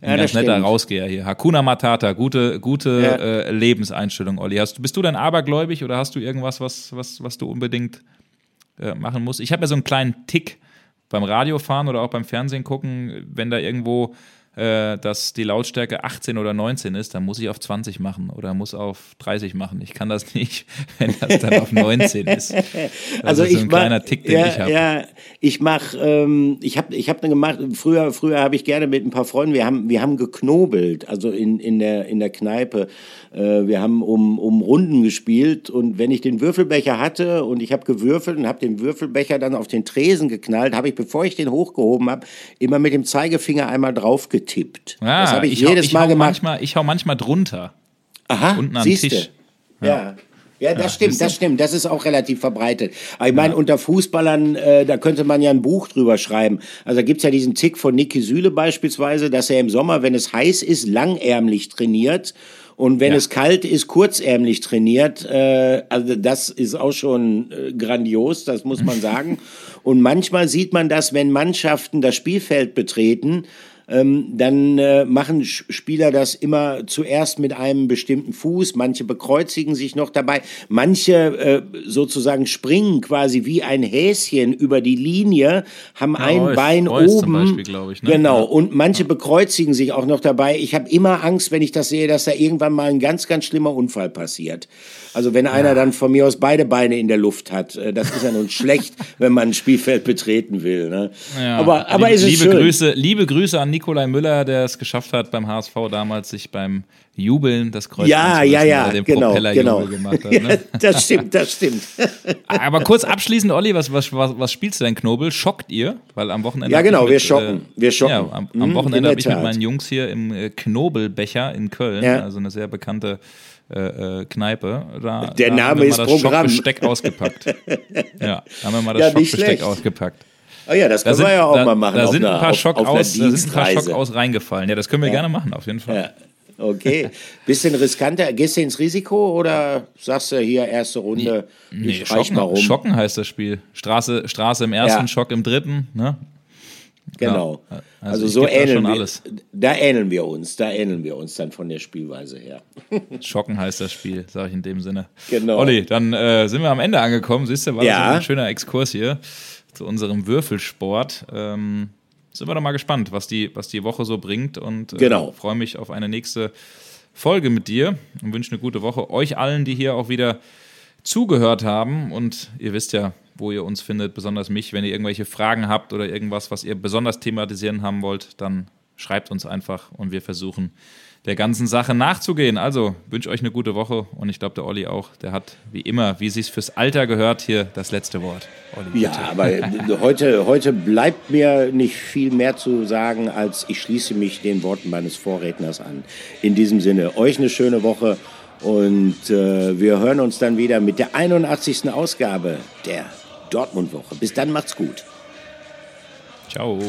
ein ja, ganz netter stimmt. Rausgeher hier. Hakuna Matata, gute, gute äh, Lebenseinstellung, Olli. Hast, bist du denn abergläubig oder hast du irgendwas, was, was, was du unbedingt äh, machen musst? Ich habe ja so einen kleinen Tick beim Radiofahren oder auch beim Fernsehen gucken, wenn da irgendwo dass die Lautstärke 18 oder 19 ist, dann muss ich auf 20 machen oder muss auf 30 machen. Ich kann das nicht, wenn das dann auf 19 ist. Das also ist so ein mach, kleiner Tick, den ja, ich habe. Ja, ich mache, ähm, ich habe ich hab gemacht, früher, früher habe ich gerne mit ein paar Freunden, wir haben, wir haben geknobelt, also in, in, der, in der Kneipe. Äh, wir haben um, um Runden gespielt und wenn ich den Würfelbecher hatte und ich habe gewürfelt und habe den Würfelbecher dann auf den Tresen geknallt, habe ich, bevor ich den hochgehoben habe, immer mit dem Zeigefinger einmal drauf getippt. Ja, das habe ich, ich, jedes ich Mal gemacht. Manchmal, ich hau manchmal drunter. Aha, unten am Tisch. Ja. ja. Ja, das ja, stimmt, das stimmt. Das ist auch relativ verbreitet. Aber ich meine, ja. unter Fußballern, äh, da könnte man ja ein Buch drüber schreiben. Also da gibt's ja diesen Tick von Niki Süle beispielsweise, dass er im Sommer, wenn es heiß ist, langärmlich trainiert und wenn ja. es kalt ist, kurzärmlich trainiert. Äh, also das ist auch schon äh, grandios, das muss man sagen. Und manchmal sieht man das, wenn Mannschaften das Spielfeld betreten, ähm, dann äh, machen Spieler das immer zuerst mit einem bestimmten Fuß. Manche bekreuzigen sich noch dabei. Manche äh, sozusagen springen quasi wie ein Häschen über die Linie, haben ja, ein Reus, Bein Reus oben. Beispiel, ich, ne? Genau. Und manche ja. bekreuzigen sich auch noch dabei. Ich habe immer Angst, wenn ich das sehe, dass da irgendwann mal ein ganz, ganz schlimmer Unfall passiert. Also wenn einer dann von mir aus beide Beine in der Luft hat, äh, das ist ja nun schlecht, wenn man ein Spielfeld betreten will. Ne? Ja. Aber, aber liebe, ist es liebe schön. Grüße, liebe Grüße an Nikolai Müller, der es geschafft hat beim HSV damals, sich beim Jubeln das Kreuz ja, ja, ja, den genau, genau. gemacht hat. Ne? das stimmt, das stimmt. Aber kurz abschließend, Olli, was, was, was, was spielst du denn, Knobel? Schockt ihr? Weil am Wochenende. Ja, genau, mit, wir schocken. Äh, wir schocken. Ja, am, am mhm, Wochenende habe ich mit meinen Jungs hier im äh, Knobelbecher in Köln, ja. also eine sehr bekannte äh, äh, Kneipe. Da, Der da Name ist das Programm. Schockbesteck ausgepackt. ja, da haben wir mal das ja, Schockbesteck ausgepackt. Oh ja, das Da können sind, wir ja auch da, mal machen. Da sind, einer- ein paar auf- Schock auf aus, da sind ein paar Schock aus reingefallen. Ja, das können wir gerne machen, auf jeden Fall. Ja. Okay. Bisschen riskanter. Gehst du ins Risiko oder sagst du hier erste Runde? Nee, ich reich mal Schocken, rum. Schocken heißt das Spiel. Straße, Straße im ersten, Ja. Schock im dritten. Ne? Genau. Ja, Also, also so da ähneln wir. alles. Da ähneln wir uns. Da ähneln wir uns dann von der Spielweise her. Schocken heißt das Spiel, sage ich in dem Sinne. Genau. Olli, dann äh, sind wir am Ende angekommen. Siehst du, war Ja. das ein schöner Exkurs hier zu unserem Würfelsport. Ähm, sind wir doch mal gespannt, was die, was die Woche so bringt und äh, Genau. freue mich auf eine nächste Folge mit dir und wünsche eine gute Woche. Euch allen, die hier auch wieder zugehört haben und ihr wisst ja, wo ihr uns findet, besonders mich. Wenn ihr irgendwelche Fragen habt oder irgendwas, was ihr besonders thematisieren haben wollt, dann schreibt uns einfach und wir versuchen der ganzen Sache nachzugehen. Also wünsche euch eine gute Woche und ich glaube, der Olli auch, der hat wie immer, wie es sich fürs Alter gehört, hier das letzte Wort. Olli, Ja, aber heute, heute bleibt mir nicht viel mehr zu sagen, als ich schließe mich den Worten meines Vorredners an. In diesem Sinne, euch eine schöne Woche und äh, wir hören uns dann wieder mit der 81. Ausgabe der Dortmund-Woche. Bis dann, macht's gut. Ciao.